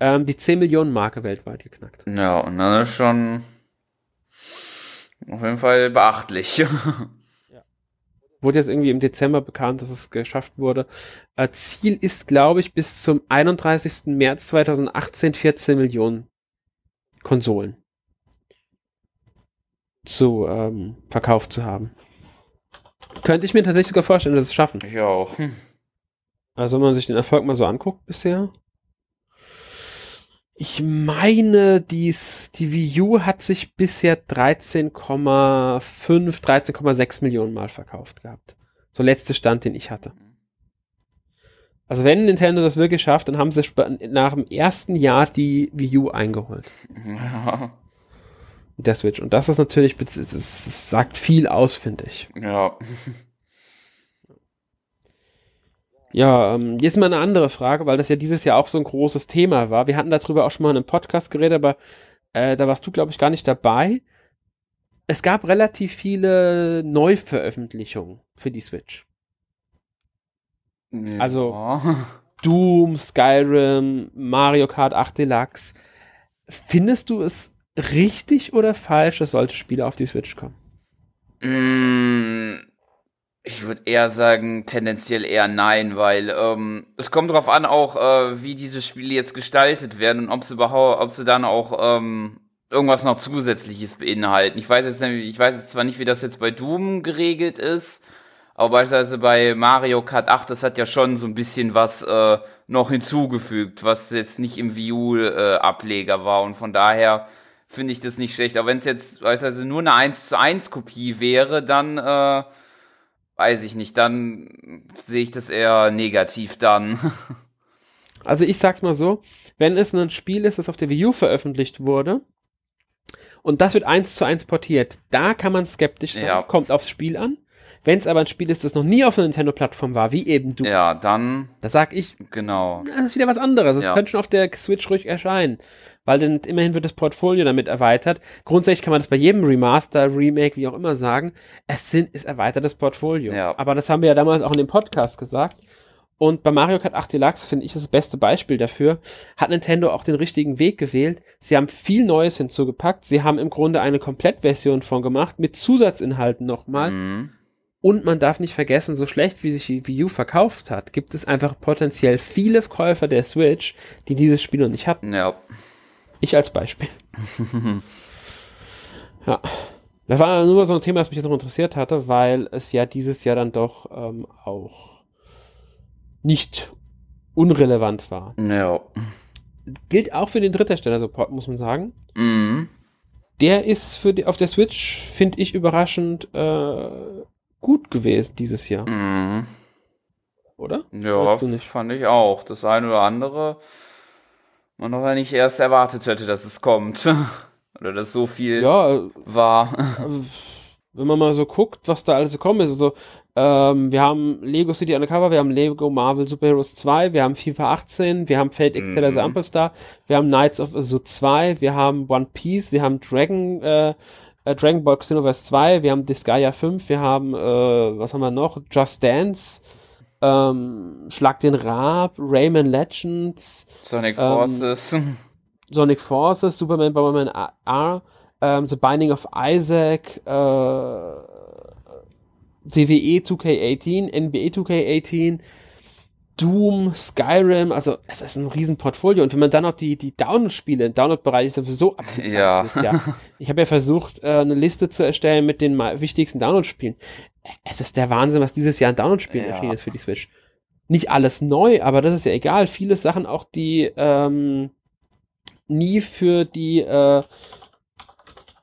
ähm, die 10 Millionen Marke weltweit geknackt. Ja, und dann ist schon auf jeden Fall beachtlich. Wurde jetzt irgendwie im Dezember bekannt, dass es geschafft wurde. Äh, Ziel ist, glaube ich, bis zum 31. März 2018 14 Millionen Konsolen zu ähm, verkauft zu haben. Könnte ich mir tatsächlich sogar vorstellen, dass es schaffen. ich auch. Also wenn man sich den Erfolg mal so anguckt bisher. Ich meine, dies, die Wii U hat sich bisher 13,5, 13,6 Millionen Mal verkauft gehabt. So letzter Stand, den ich hatte. Also wenn Nintendo das wirklich schafft, dann haben sie nach dem ersten Jahr die Wii U eingeholt. Ja. Der Switch. Und das ist natürlich, das sagt viel aus, finde ich. ja. Ja, ähm, jetzt mal eine andere Frage, weil das ja dieses Jahr auch so ein großes Thema war. Wir hatten darüber auch schon mal in einem Podcast geredet, aber äh, da warst du, glaube ich, gar nicht dabei. Es gab relativ viele Neuveröffentlichungen für die Switch. Also- Ja. Doom, Skyrim, Mario Kart 8 Deluxe. Findest du es richtig oder falsch, dass solche Spiele auf die Switch kommen? Mm, Ich würde eher sagen, tendenziell eher nein, weil ähm, es kommt darauf an, auch äh, wie diese Spiele jetzt gestaltet werden und ob sie überhaupt, ob sie dann auch ähm, irgendwas noch zusätzliches beinhalten. Ich weiß jetzt, nämlich- ich weiß jetzt zwar nicht, wie das jetzt bei Doom geregelt ist, aber beispielsweise bei Mario Kart 8, das hat ja schon so ein bisschen was äh, noch hinzugefügt, was jetzt nicht im Wii U äh, Ableger war und von daher finde ich das nicht schlecht. Aber wenn es jetzt beispielsweise nur eine 1 zu 1 Kopie wäre, dann äh, weiß ich nicht, dann sehe ich das eher negativ dann. Also ich sag's mal so, wenn es ein Spiel ist, das auf der Wii U veröffentlicht wurde und das wird eins zu eins portiert, da kann man skeptisch sein, Ja. kommt aufs Spiel an. Wenn es aber ein Spiel ist, das noch nie auf einer Nintendo-Plattform war, wie eben du, ja, dann, da sag ich, genau. das ist wieder was anderes. Es Ja. könnte schon auf der Switch ruhig erscheinen. Weil dann immerhin wird das Portfolio damit erweitert. Grundsätzlich kann man das bei jedem Remaster, Remake, wie auch immer sagen. Es sind, ist erweitertes Portfolio. Ja. Aber das haben wir ja damals auch in dem Podcast gesagt. Und bei Mario Kart 8 Deluxe finde ich das beste Beispiel dafür. Hat Nintendo auch den richtigen Weg gewählt. Sie haben viel Neues hinzugepackt. Sie haben im Grunde eine Komplettversion von gemacht mit Zusatzinhalten nochmal. Mhm. Und man darf nicht vergessen, so schlecht wie sich die Wii U verkauft hat, gibt es einfach potenziell viele Käufer der Switch, die dieses Spiel noch nicht hatten. Ja. Ich als Beispiel. ja. Das war nur so ein Thema, das mich jetzt noch interessiert hatte, weil es ja dieses Jahr dann doch ähm, auch nicht unrelevant war. Ja. Gilt auch für den Dritthersteller-Support, muss man sagen. Mhm. Der ist für die, auf der Switch, finde ich, überraschend äh, gut. gewesen dieses Jahr. Mhm. Oder? Ja, fand ich auch. Das eine oder andere man noch nicht erst erwartet hätte, dass es kommt. oder dass so viel Ja, war. wenn man mal so guckt, was da alles gekommen ist, also ähm, wir haben Lego City Undercover, wir haben Lego Marvel Super Heroes 2, wir haben FIFA 18, wir haben Fate X Teller Mhm. the Ample Star, wir haben Knights of Azure 2, wir haben One Piece, wir haben Dragon, äh, äh, Dragon Ball Xenoverse 2, wir haben Disgaea 5, wir haben, äh, was haben wir noch? Just Dance, ähm, Schlag den Raab, Rayman Legends, Sonic Ähm, Forces. Sonic Forces, Superman, Bomberman R, ähm, The Binding of Isaac, äh, WWE 2K18, NBA 2K18, Doom, Skyrim, also es ist ein riesen Portfolio und wenn man dann noch die, die Download-Spiele, im Download-Bereich ist sowieso Ja. Jahr. Ich habe ja versucht, äh, eine Liste zu erstellen mit den wichtigsten Download-Spielen. Es ist der Wahnsinn, was dieses Jahr an Download-Spielen Ja. erschienen ist für die Switch. Nicht alles neu, aber das ist ja egal. Viele Sachen auch, die ähm, nie für die äh,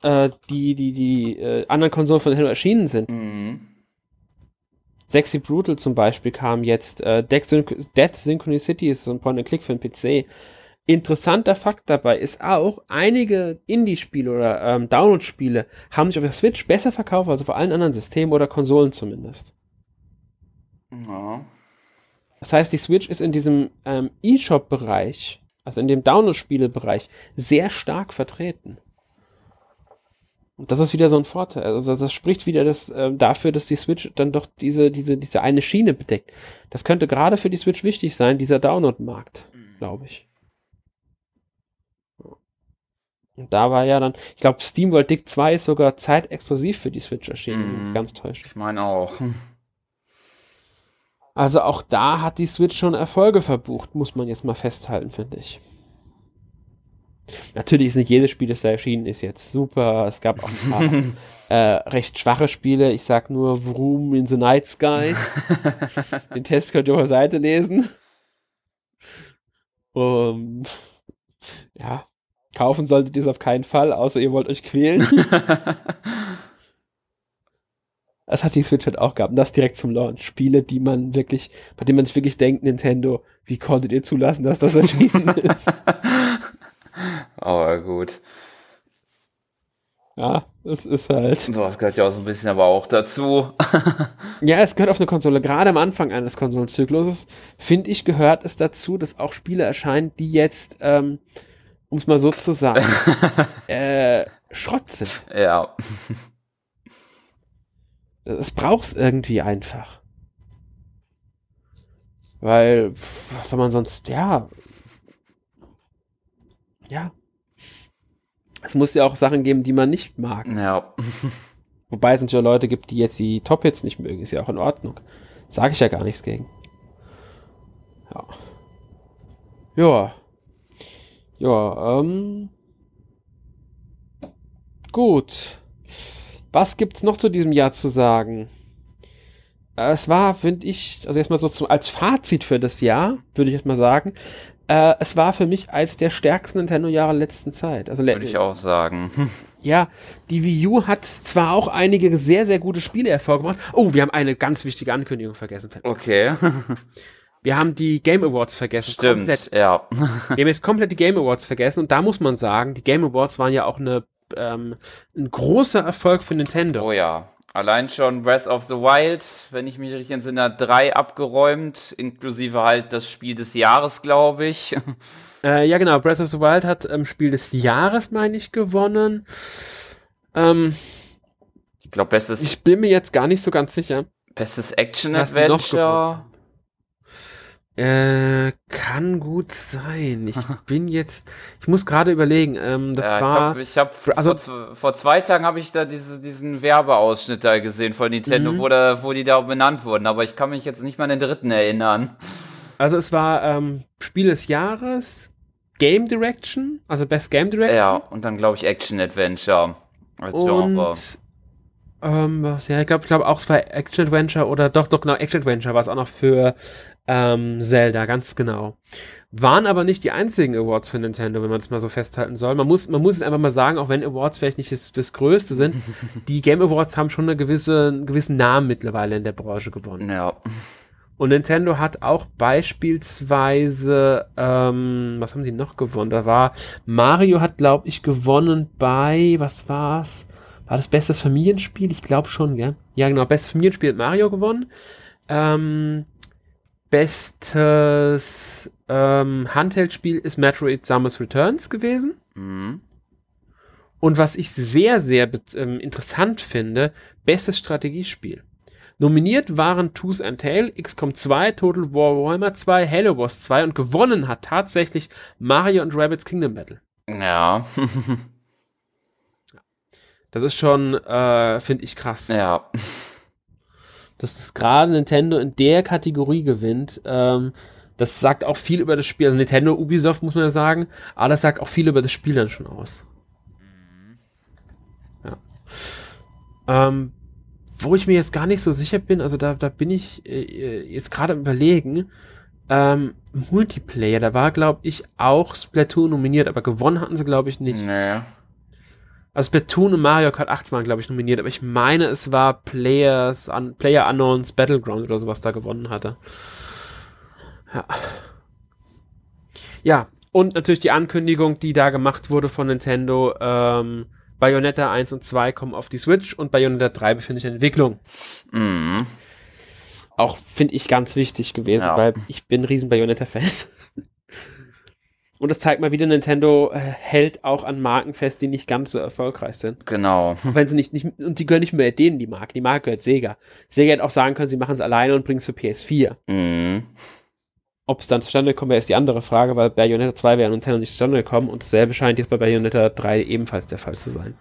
äh, die die die äh, anderen Konsolen von Nintendo erschienen sind. Mhm. Sexy Brutal zum Beispiel kam jetzt. Äh, Dead, Syn Dead Synchronicity ist so ein Point-and-Click für den PC. Interessanter Fakt dabei ist auch, einige Indie-Spiele oder ähm, Download-Spiele haben sich auf der Switch besser verkauft als auf allen anderen Systemen oder Konsolen zumindest. Ja. Das heißt, die Switch ist in diesem ähm, E-Shop-Bereich, also in dem Download-Spiele-Bereich, sehr stark vertreten. Und das ist wieder so ein Vorteil. Also das spricht wieder das, ähm, dafür, dass die Switch dann doch diese, diese, diese eine Schiene bedeckt. Das könnte gerade für die Switch wichtig sein, dieser Download-Markt, glaube ich. Und da war ja dann, ich glaube, SteamWorld Dick 2 ist sogar zeitexklusiv für die Switch erschienen, Mhm. ganz täusche. Ich meine auch. Also auch da hat die Switch schon Erfolge verbucht, muss man jetzt mal festhalten, finde ich. Natürlich ist nicht jedes Spiel, das da erschienen ist, jetzt super. Es gab auch ein paar äh, recht schwache Spiele. Ich sag nur Vroom in the Night Sky. Den Test könnt ihr auf der Seite lesen. Um, ja, kaufen solltet ihr es auf keinen Fall, außer ihr wollt euch quälen. Das hat die Switch halt auch gehabt. Und das direkt zum Launch. Spiele, die man wirklich, bei denen man sich wirklich denkt, Nintendo, wie konntet ihr zulassen, dass das erschienen ist? Aber gut. Ja, es ist halt. Sowas gehört ja auch so ein bisschen aber auch dazu. Ja, es gehört auf eine Konsole. Gerade am Anfang eines Konsolenzykluses, finde ich, gehört es dazu, dass auch Spiele erscheinen, die jetzt, ähm, um es mal so zu sagen, äh, Schrott sind. ja. Es braucht's irgendwie einfach. Weil, was soll man sonst, ja. Ja. Es muss ja auch Sachen geben, die man nicht mag. Ja. Wobei es natürlich auch Leute gibt, die jetzt die Top-Hits nicht mögen. Ist ja auch in Ordnung. Sage ich ja gar nichts gegen. Ja. Ja. Ja, ähm. Gut. Was gibt's noch zu diesem Jahr zu sagen? Äh, Es war, finde ich, also erstmal so zum, als Fazit für das Jahr, würde ich erstmal sagen, äh, es war für mich als der stärksten Nintendo-Jahre letzten Zeit. Also Würde ich auch sagen. ja, die Wii U hat zwar auch einige sehr, sehr gute Spiele hervorgebracht. Oh, wir haben eine ganz wichtige Ankündigung vergessen. Okay. Wir haben die Game Awards vergessen. Stimmt, Komplett. ja. Wir haben jetzt komplett die Game Awards vergessen und da muss man sagen, die Game Awards waren ja auch eine, ähm, ein großer Erfolg für Nintendo. Oh ja. Allein schon Breath of the Wild, wenn ich mich richtig entsinne, hat drei abgeräumt, inklusive halt das Spiel des Jahres, glaube ich. Äh, ja, genau. Breath of the Wild hat ähm, Spiel des Jahres, meine ich, gewonnen. Ähm, Ich glaube, bestes, ich bin mir jetzt gar nicht so ganz sicher. bestes noch Action-Adventure. Äh, kann gut sein. Ich bin jetzt, ich muss gerade überlegen. Ähm, das Ja, war, ich habe hab, also- vor, vor zwei Tagen habe ich da diese, diesen Werbeausschnitt da gesehen von Nintendo, Mhm. wo, da, wo die da benannt wurden, aber ich kann mich jetzt nicht mal an den dritten erinnern. also es war ähm, Spiel des Jahres, Game Direction, also Best Game Direction. Ja, und dann glaube ich Action-Adventure als Genre. Und ähm, was, ja, ich glaube, ich glaube auch, es war Action Adventure oder doch, doch, genau, Action Adventure war es auch noch für Ähm, Zelda, ganz genau. Waren aber nicht die einzigen Awards für Nintendo, wenn man das mal so festhalten soll. Man muss, man muss es einfach mal sagen, auch wenn Awards vielleicht nicht das, das Größte sind, die Game Awards haben schon eine gewisse, einen gewissen Namen mittlerweile in der Branche gewonnen. Ja. Und Nintendo hat auch beispielsweise, ähm, was haben sie noch gewonnen? Da war, Mario hat, glaube ich, gewonnen bei, was war's? War das bestes Familienspiel? Ich glaube schon, gell? Ja, genau, bestes Familienspiel hat Mario gewonnen. Ähm, bestes ähm, Handheld-Spiel ist Metroid Samus Returns gewesen. Mhm. Und was ich sehr, sehr ähm, interessant finde, bestes Strategiespiel. Nominiert waren Tooth and Tail, XCOM 2, Total War Warhammer 2, Halo Wars 2 und gewonnen hat tatsächlich Mario und Rabbits Kingdom Battle. Ja. das ist schon, äh, finde ich krass. Ja. Dass das gerade Nintendo in der Kategorie gewinnt, ähm, das sagt auch viel über das Spiel. Also Nintendo, Ubisoft muss man ja sagen, aber das sagt auch viel über das Spiel dann schon aus. Ja. Ähm, wo ich mir jetzt gar nicht so sicher bin, also da, da bin ich äh, jetzt gerade überlegen, ähm, Multiplayer, da war, glaube ich, auch Splatoon nominiert, aber gewonnen hatten sie, glaube ich, nicht. Nee. Also Splatoon und Mario Kart 8 waren, glaube ich, nominiert, aber ich meine, es war Players, un, Player Unknowns Battleground oder sowas da gewonnen hatte. Ja. Ja, und natürlich die Ankündigung, die da gemacht wurde von Nintendo, ähm, Bayonetta 1 und 2 kommen auf die Switch und Bayonetta 3 befindet sich in Entwicklung. Mhm. Auch finde ich ganz wichtig gewesen, Ja. weil ich bin riesen Bayonetta-Fan. Und das zeigt mal wieder, Nintendo äh, hält auch an Marken fest, die nicht ganz so erfolgreich sind. Genau. Auch wenn sie nicht, nicht, und die gehören nicht mehr denen, die Marke. Die Marke gehört Sega. Sega hätte auch sagen können, sie machen es alleine und bringen es für PS4. Mhm. Ob es dann zustande kommt, wäre ist die andere Frage, weil Bayonetta 2 wäre an Nintendo nicht zustande gekommen und dasselbe scheint jetzt bei Bayonetta 3 ebenfalls der Fall zu sein.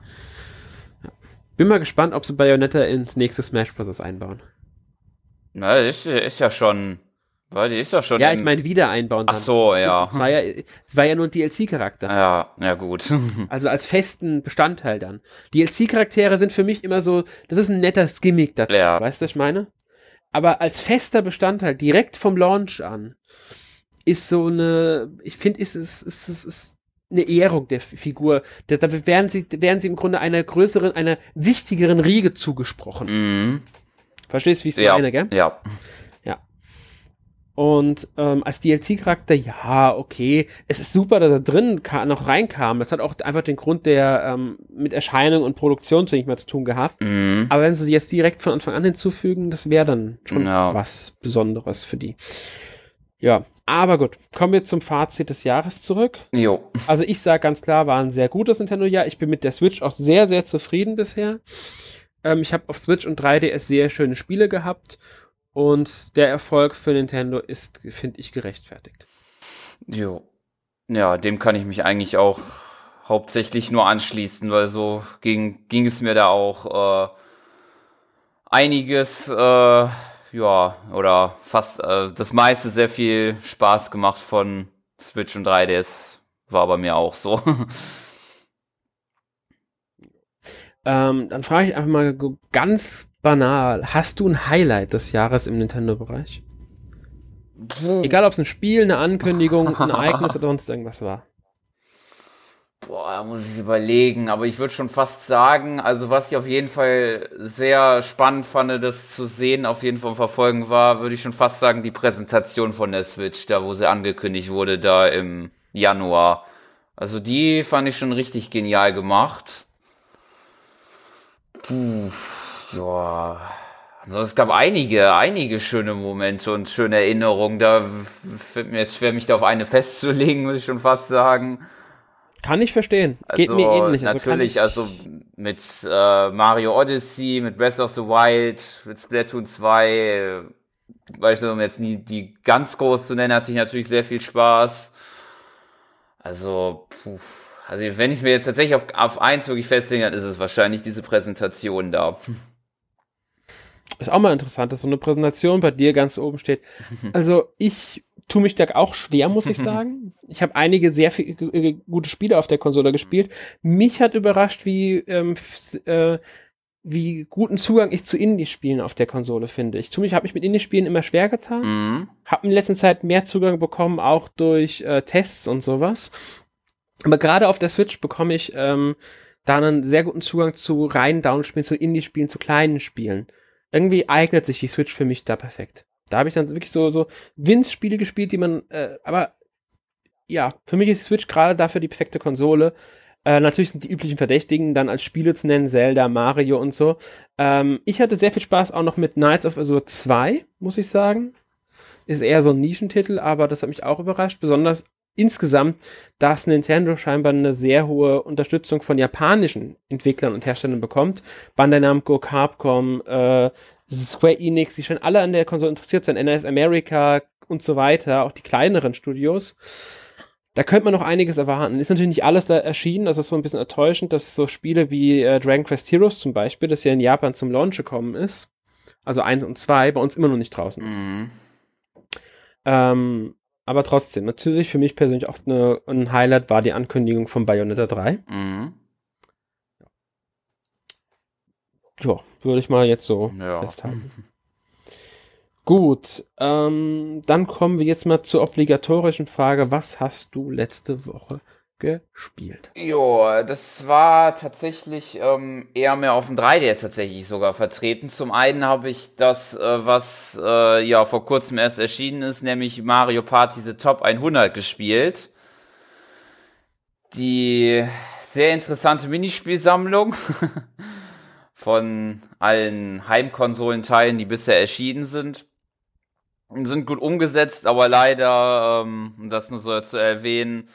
Bin mal gespannt, ob sie Bayonetta ins nächste Smash Bros. einbauen. Na, ist, ist ja schon. Weil die ist ja schon. Ja, ich meine wieder einbauen Ach so, ja. Es war ja, war ja nur ein DLC-Charakter. Ja, ja, gut. Also als festen Bestandteil dann. DLC-Charaktere sind für mich immer so, das ist ein netter Gimmick dazu. Ja. Weißt du, was ich meine? Aber als fester Bestandteil, direkt vom Launch an, ist so eine, ich finde, ist es ist, ist, ist eine Ehrung der Figur. Da, da werden sie, werden sie im Grunde einer größeren, einer wichtigeren Riege zugesprochen. mhm. Verstehst du, wie ich es Ja. meine, gell? Ja. Und ähm, als DLC-Charakter, ja, okay. Es ist super, dass er drin noch reinkam. Das hat auch einfach den Grund der ähm, mit Erscheinung und Produktion zu nicht mehr zu tun gehabt. Mhm. Aber wenn sie sie jetzt direkt von Anfang an hinzufügen, das wäre dann schon Ja. was Besonderes für die. Ja, aber gut. Kommen wir zum Fazit des Jahres zurück. Jo. Also ich sage ganz klar, war ein sehr gutes Nintendo-Jahr. Ich bin mit der Switch auch sehr, sehr zufrieden bisher. Ähm, ich habe auf Switch und 3DS sehr schöne Spiele gehabt. Und der Erfolg für Nintendo ist, finde ich, gerechtfertigt. Jo. Ja, dem kann ich mich eigentlich auch hauptsächlich nur anschließen, weil so ging, ging es mir da auch äh, einiges, äh, ja, oder fast äh, das meiste sehr viel Spaß gemacht von Switch und 3DS. War bei mir auch so. Ähm, dann frage ich einfach mal ganz banal: Hast du ein Highlight des Jahres im Nintendo-Bereich? Egal, ob es ein Spiel, eine Ankündigung, ein Ereignis oder sonst irgendwas war. Boah, da muss ich überlegen, aber ich würde schon fast sagen, also was ich auf jeden Fall sehr spannend fand, das zu sehen, auf jeden Fall verfolgen war, würde ich schon fast sagen, die Präsentation von der Switch, da wo sie angekündigt wurde, da im Januar. Also die fand ich schon richtig genial gemacht. Puh, ja. Also es gab einige, einige schöne Momente und schöne Erinnerungen. Da fällt mir jetzt schwer, mich da auf eine festzulegen, muss ich schon fast sagen. Kann ich verstehen. Geht mir ähnlich. Also natürlich, ich, also mit äh, Mario Odyssey, mit Breath of the Wild, mit Splatoon 2, äh, weißt du, um jetzt nie die ganz groß zu nennen, hatte ich natürlich sehr viel Spaß. Also, puh, also wenn ich mir jetzt tatsächlich auf, auf eins wirklich festlege, dann ist es wahrscheinlich diese Präsentation da. Ist auch mal interessant, dass so eine Präsentation bei dir ganz oben steht. Also ich tue mich da auch schwer, muss ich sagen. Ich habe einige sehr viel, äh, gute Spiele auf der Konsole gespielt. Mich hat überrascht, wie ähm, äh, wie guten Zugang ich zu Indie-Spielen auf der Konsole finde. Ich tue mich, habe mich mit Indie-Spielen immer schwer getan, Mhm. habe in letzter Zeit mehr Zugang bekommen, auch durch äh, Tests und sowas. Aber gerade auf der Switch bekomme ich ähm, da einen sehr guten Zugang zu reinen Download-Spielen, zu Indie-Spielen, zu kleinen Spielen. Irgendwie eignet sich die Switch für mich da perfekt. Da habe ich dann wirklich so, so Wins-Spiele gespielt, die man, äh, aber ja, für mich ist die Switch gerade dafür die perfekte Konsole. Äh, natürlich sind die üblichen Verdächtigen dann als Spiele zu nennen, Zelda, Mario und so. Ähm, ich hatte sehr viel Spaß auch noch mit Knights of Azure 2, muss ich sagen. Ist eher so ein Nischentitel, aber das hat mich auch überrascht. Besonders insgesamt, dass Nintendo scheinbar eine sehr hohe Unterstützung von japanischen Entwicklern und Herstellern bekommt. Bandai Namco, Capcom, äh, Square Enix, die schon alle an der Konsole interessiert sind, NS America und so weiter, auch die kleineren Studios. Da könnte man noch einiges erwarten. Ist natürlich nicht alles da erschienen, das ist so ein bisschen enttäuschend, dass so Spiele wie äh, Dragon Quest Heroes zum Beispiel, das ja in Japan zum Launch gekommen ist, also eins und zwei, bei uns immer noch nicht draußen ist. Mhm. Ähm, aber trotzdem, natürlich für mich persönlich auch eine, ein Highlight war die Ankündigung von Bayonetta 3. Mhm. Ja, würde ich mal jetzt so Ja. festhalten. Gut, ähm, dann kommen wir jetzt mal zur obligatorischen Frage. Was hast du letzte Woche gespielt? Jo, das war tatsächlich ähm, eher mehr auf dem 3DS tatsächlich sogar vertreten. Zum einen habe ich das, äh, was äh, ja vor kurzem erst erschienen ist, nämlich Mario Party The Top 100 gespielt. Die sehr interessante Minispielsammlung von allen Heimkonsolenteilen, die bisher erschienen sind. Sind gut umgesetzt, aber leider, ähm, um das nur so zu erwähnen,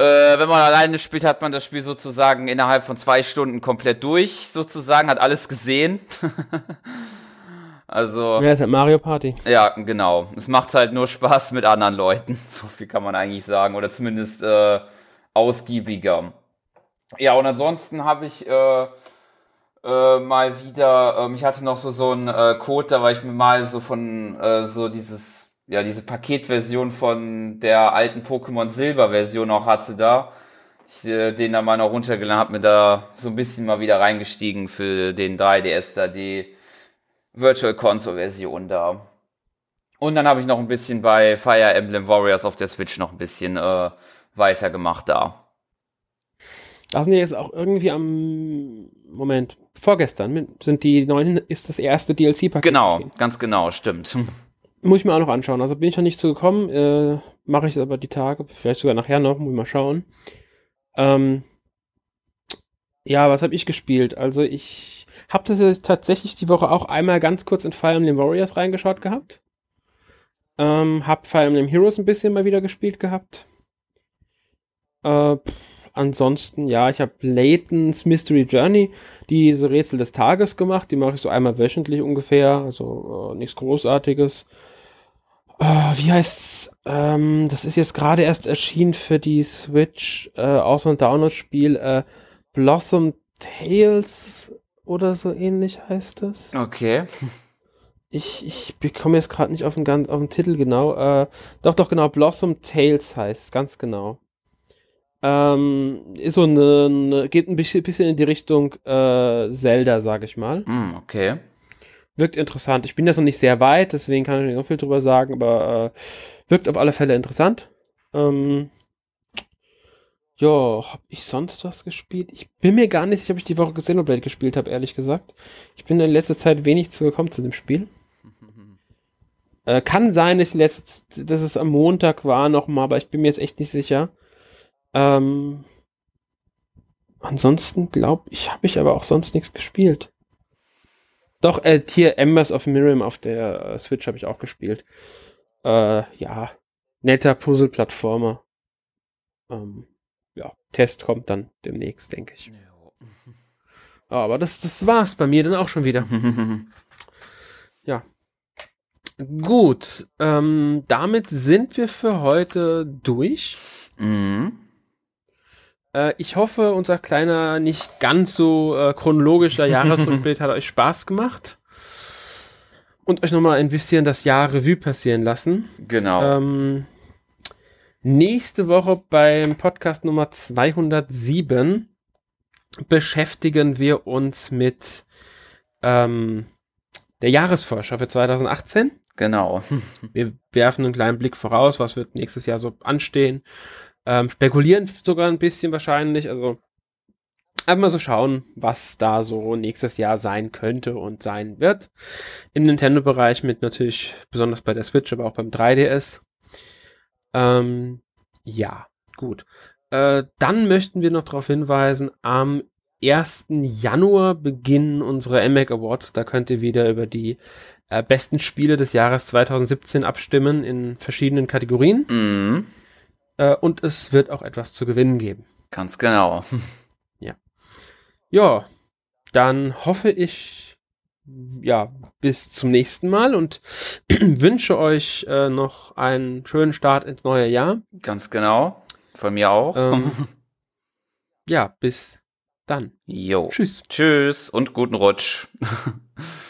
äh, wenn man alleine spielt, hat man das Spiel sozusagen innerhalb von zwei Stunden komplett durch, sozusagen, hat alles gesehen. also, Ja, ist halt Mario Party. ja, genau. Es macht halt nur Spaß mit anderen Leuten. So viel kann man eigentlich sagen. Oder zumindest äh, ausgiebiger. Ja, und ansonsten habe ich äh, äh, mal wieder, ähm, ich hatte noch so so einen äh, Code, da war ich mir mal so von äh, so dieses, ja, diese Paketversion von der alten Pokémon Silber Version auch hatte da. Ich, äh, den da mal noch runtergeladen, hab mir da so ein bisschen mal wieder reingestiegen für den 3DS da, die Virtual Console Version da. Und dann habe ich noch ein bisschen bei Fire Emblem Warriors auf der Switch noch ein bisschen äh, weitergemacht da. Da sind ja jetzt auch irgendwie am Moment, vorgestern sind die neuen, ist das erste DLC-Paket. Genau, ganz genau, stimmt. Muss ich mir auch noch anschauen. Also bin ich noch nicht zu gekommen, äh, mache ich es aber die Tage, vielleicht sogar nachher noch, muss ich mal schauen. Ähm, ja, was habe ich gespielt? Also ich habe das jetzt tatsächlich die Woche auch einmal ganz kurz in Fire Emblem Warriors reingeschaut gehabt. Ähm, hab Fire Emblem Heroes ein bisschen mal wieder gespielt gehabt. Äh, ansonsten, ja, ich habe Layton's Mystery Journey, diese Rätsel des Tages gemacht. Die mache ich so einmal wöchentlich ungefähr, also äh, nichts Großartiges. Äh, wie heißt's? Ähm, das ist jetzt gerade erst erschienen für die Switch, äh, so ein Download-Spiel, äh, Blossom Tales oder so ähnlich heißt es. Okay. Ich, ich bekomme jetzt gerade nicht auf den, ganz, auf den Titel genau. Äh, doch, doch, genau. Blossom Tales heißt ganz genau. Ähm, ist so eine, eine, geht ein bisschen, in die Richtung äh, Zelda, sag ich mal. Hm, okay. Wirkt interessant. Ich bin jetzt noch nicht sehr weit, deswegen kann ich nicht so viel drüber sagen, aber äh, wirkt auf alle Fälle interessant. Ähm, ja, hab ich sonst was gespielt? Ich bin mir gar nicht sicher, ob ich die Woche Xenoblade gespielt habe, ehrlich gesagt. Ich bin in letzter Zeit wenig zugekommen zu dem Spiel. Äh, kann sein, dass, die letzte, dass es am Montag war nochmal, aber ich bin mir jetzt echt nicht sicher. Ähm, ansonsten glaube ich, habe ich aber auch sonst nichts gespielt. Doch, äh, hier Embers of Miriam auf der äh, Switch habe ich auch gespielt. Äh, ja, netter Puzzle-Plattformer. Ähm, ja, Test kommt dann demnächst, denke ich. Aber das, das war's bei mir dann auch schon wieder. Gut, ähm, damit sind wir für heute durch. mhm. Äh, ich hoffe, unser kleiner, nicht ganz so äh, chronologischer Jahresrückblick hat euch Spaß gemacht. Und euch nochmal ein bisschen das Jahr Revue passieren lassen. Genau. Ähm, nächste Woche beim Podcast Nummer 207 beschäftigen wir uns mit ähm, der Jahresvorschau für 2018. Genau. Wir werfen einen kleinen Blick voraus, was wird nächstes Jahr so anstehen. Ähm, spekulieren sogar ein bisschen wahrscheinlich. Also einfach mal so schauen, was da so nächstes Jahr sein könnte und sein wird. Im Nintendo-Bereich mit natürlich besonders bei der Switch, aber auch beim 3DS. Ähm, ja, gut. Äh, dann möchten wir noch darauf hinweisen, am 1. Januar beginnen unsere MAC Awards. Da könnt ihr wieder über die äh, besten Spiele des Jahres 2017 abstimmen in verschiedenen Kategorien. Mhm. Äh, und es wird auch etwas zu gewinnen geben. Ganz genau. Ja, dann hoffe ich, ja, bis zum nächsten Mal und wünsche euch äh, noch einen schönen Start ins neue Jahr. Ganz genau. Von mir auch. Ähm, ja, bis dann. Jo. Tschüss. Tschüss und guten Rutsch.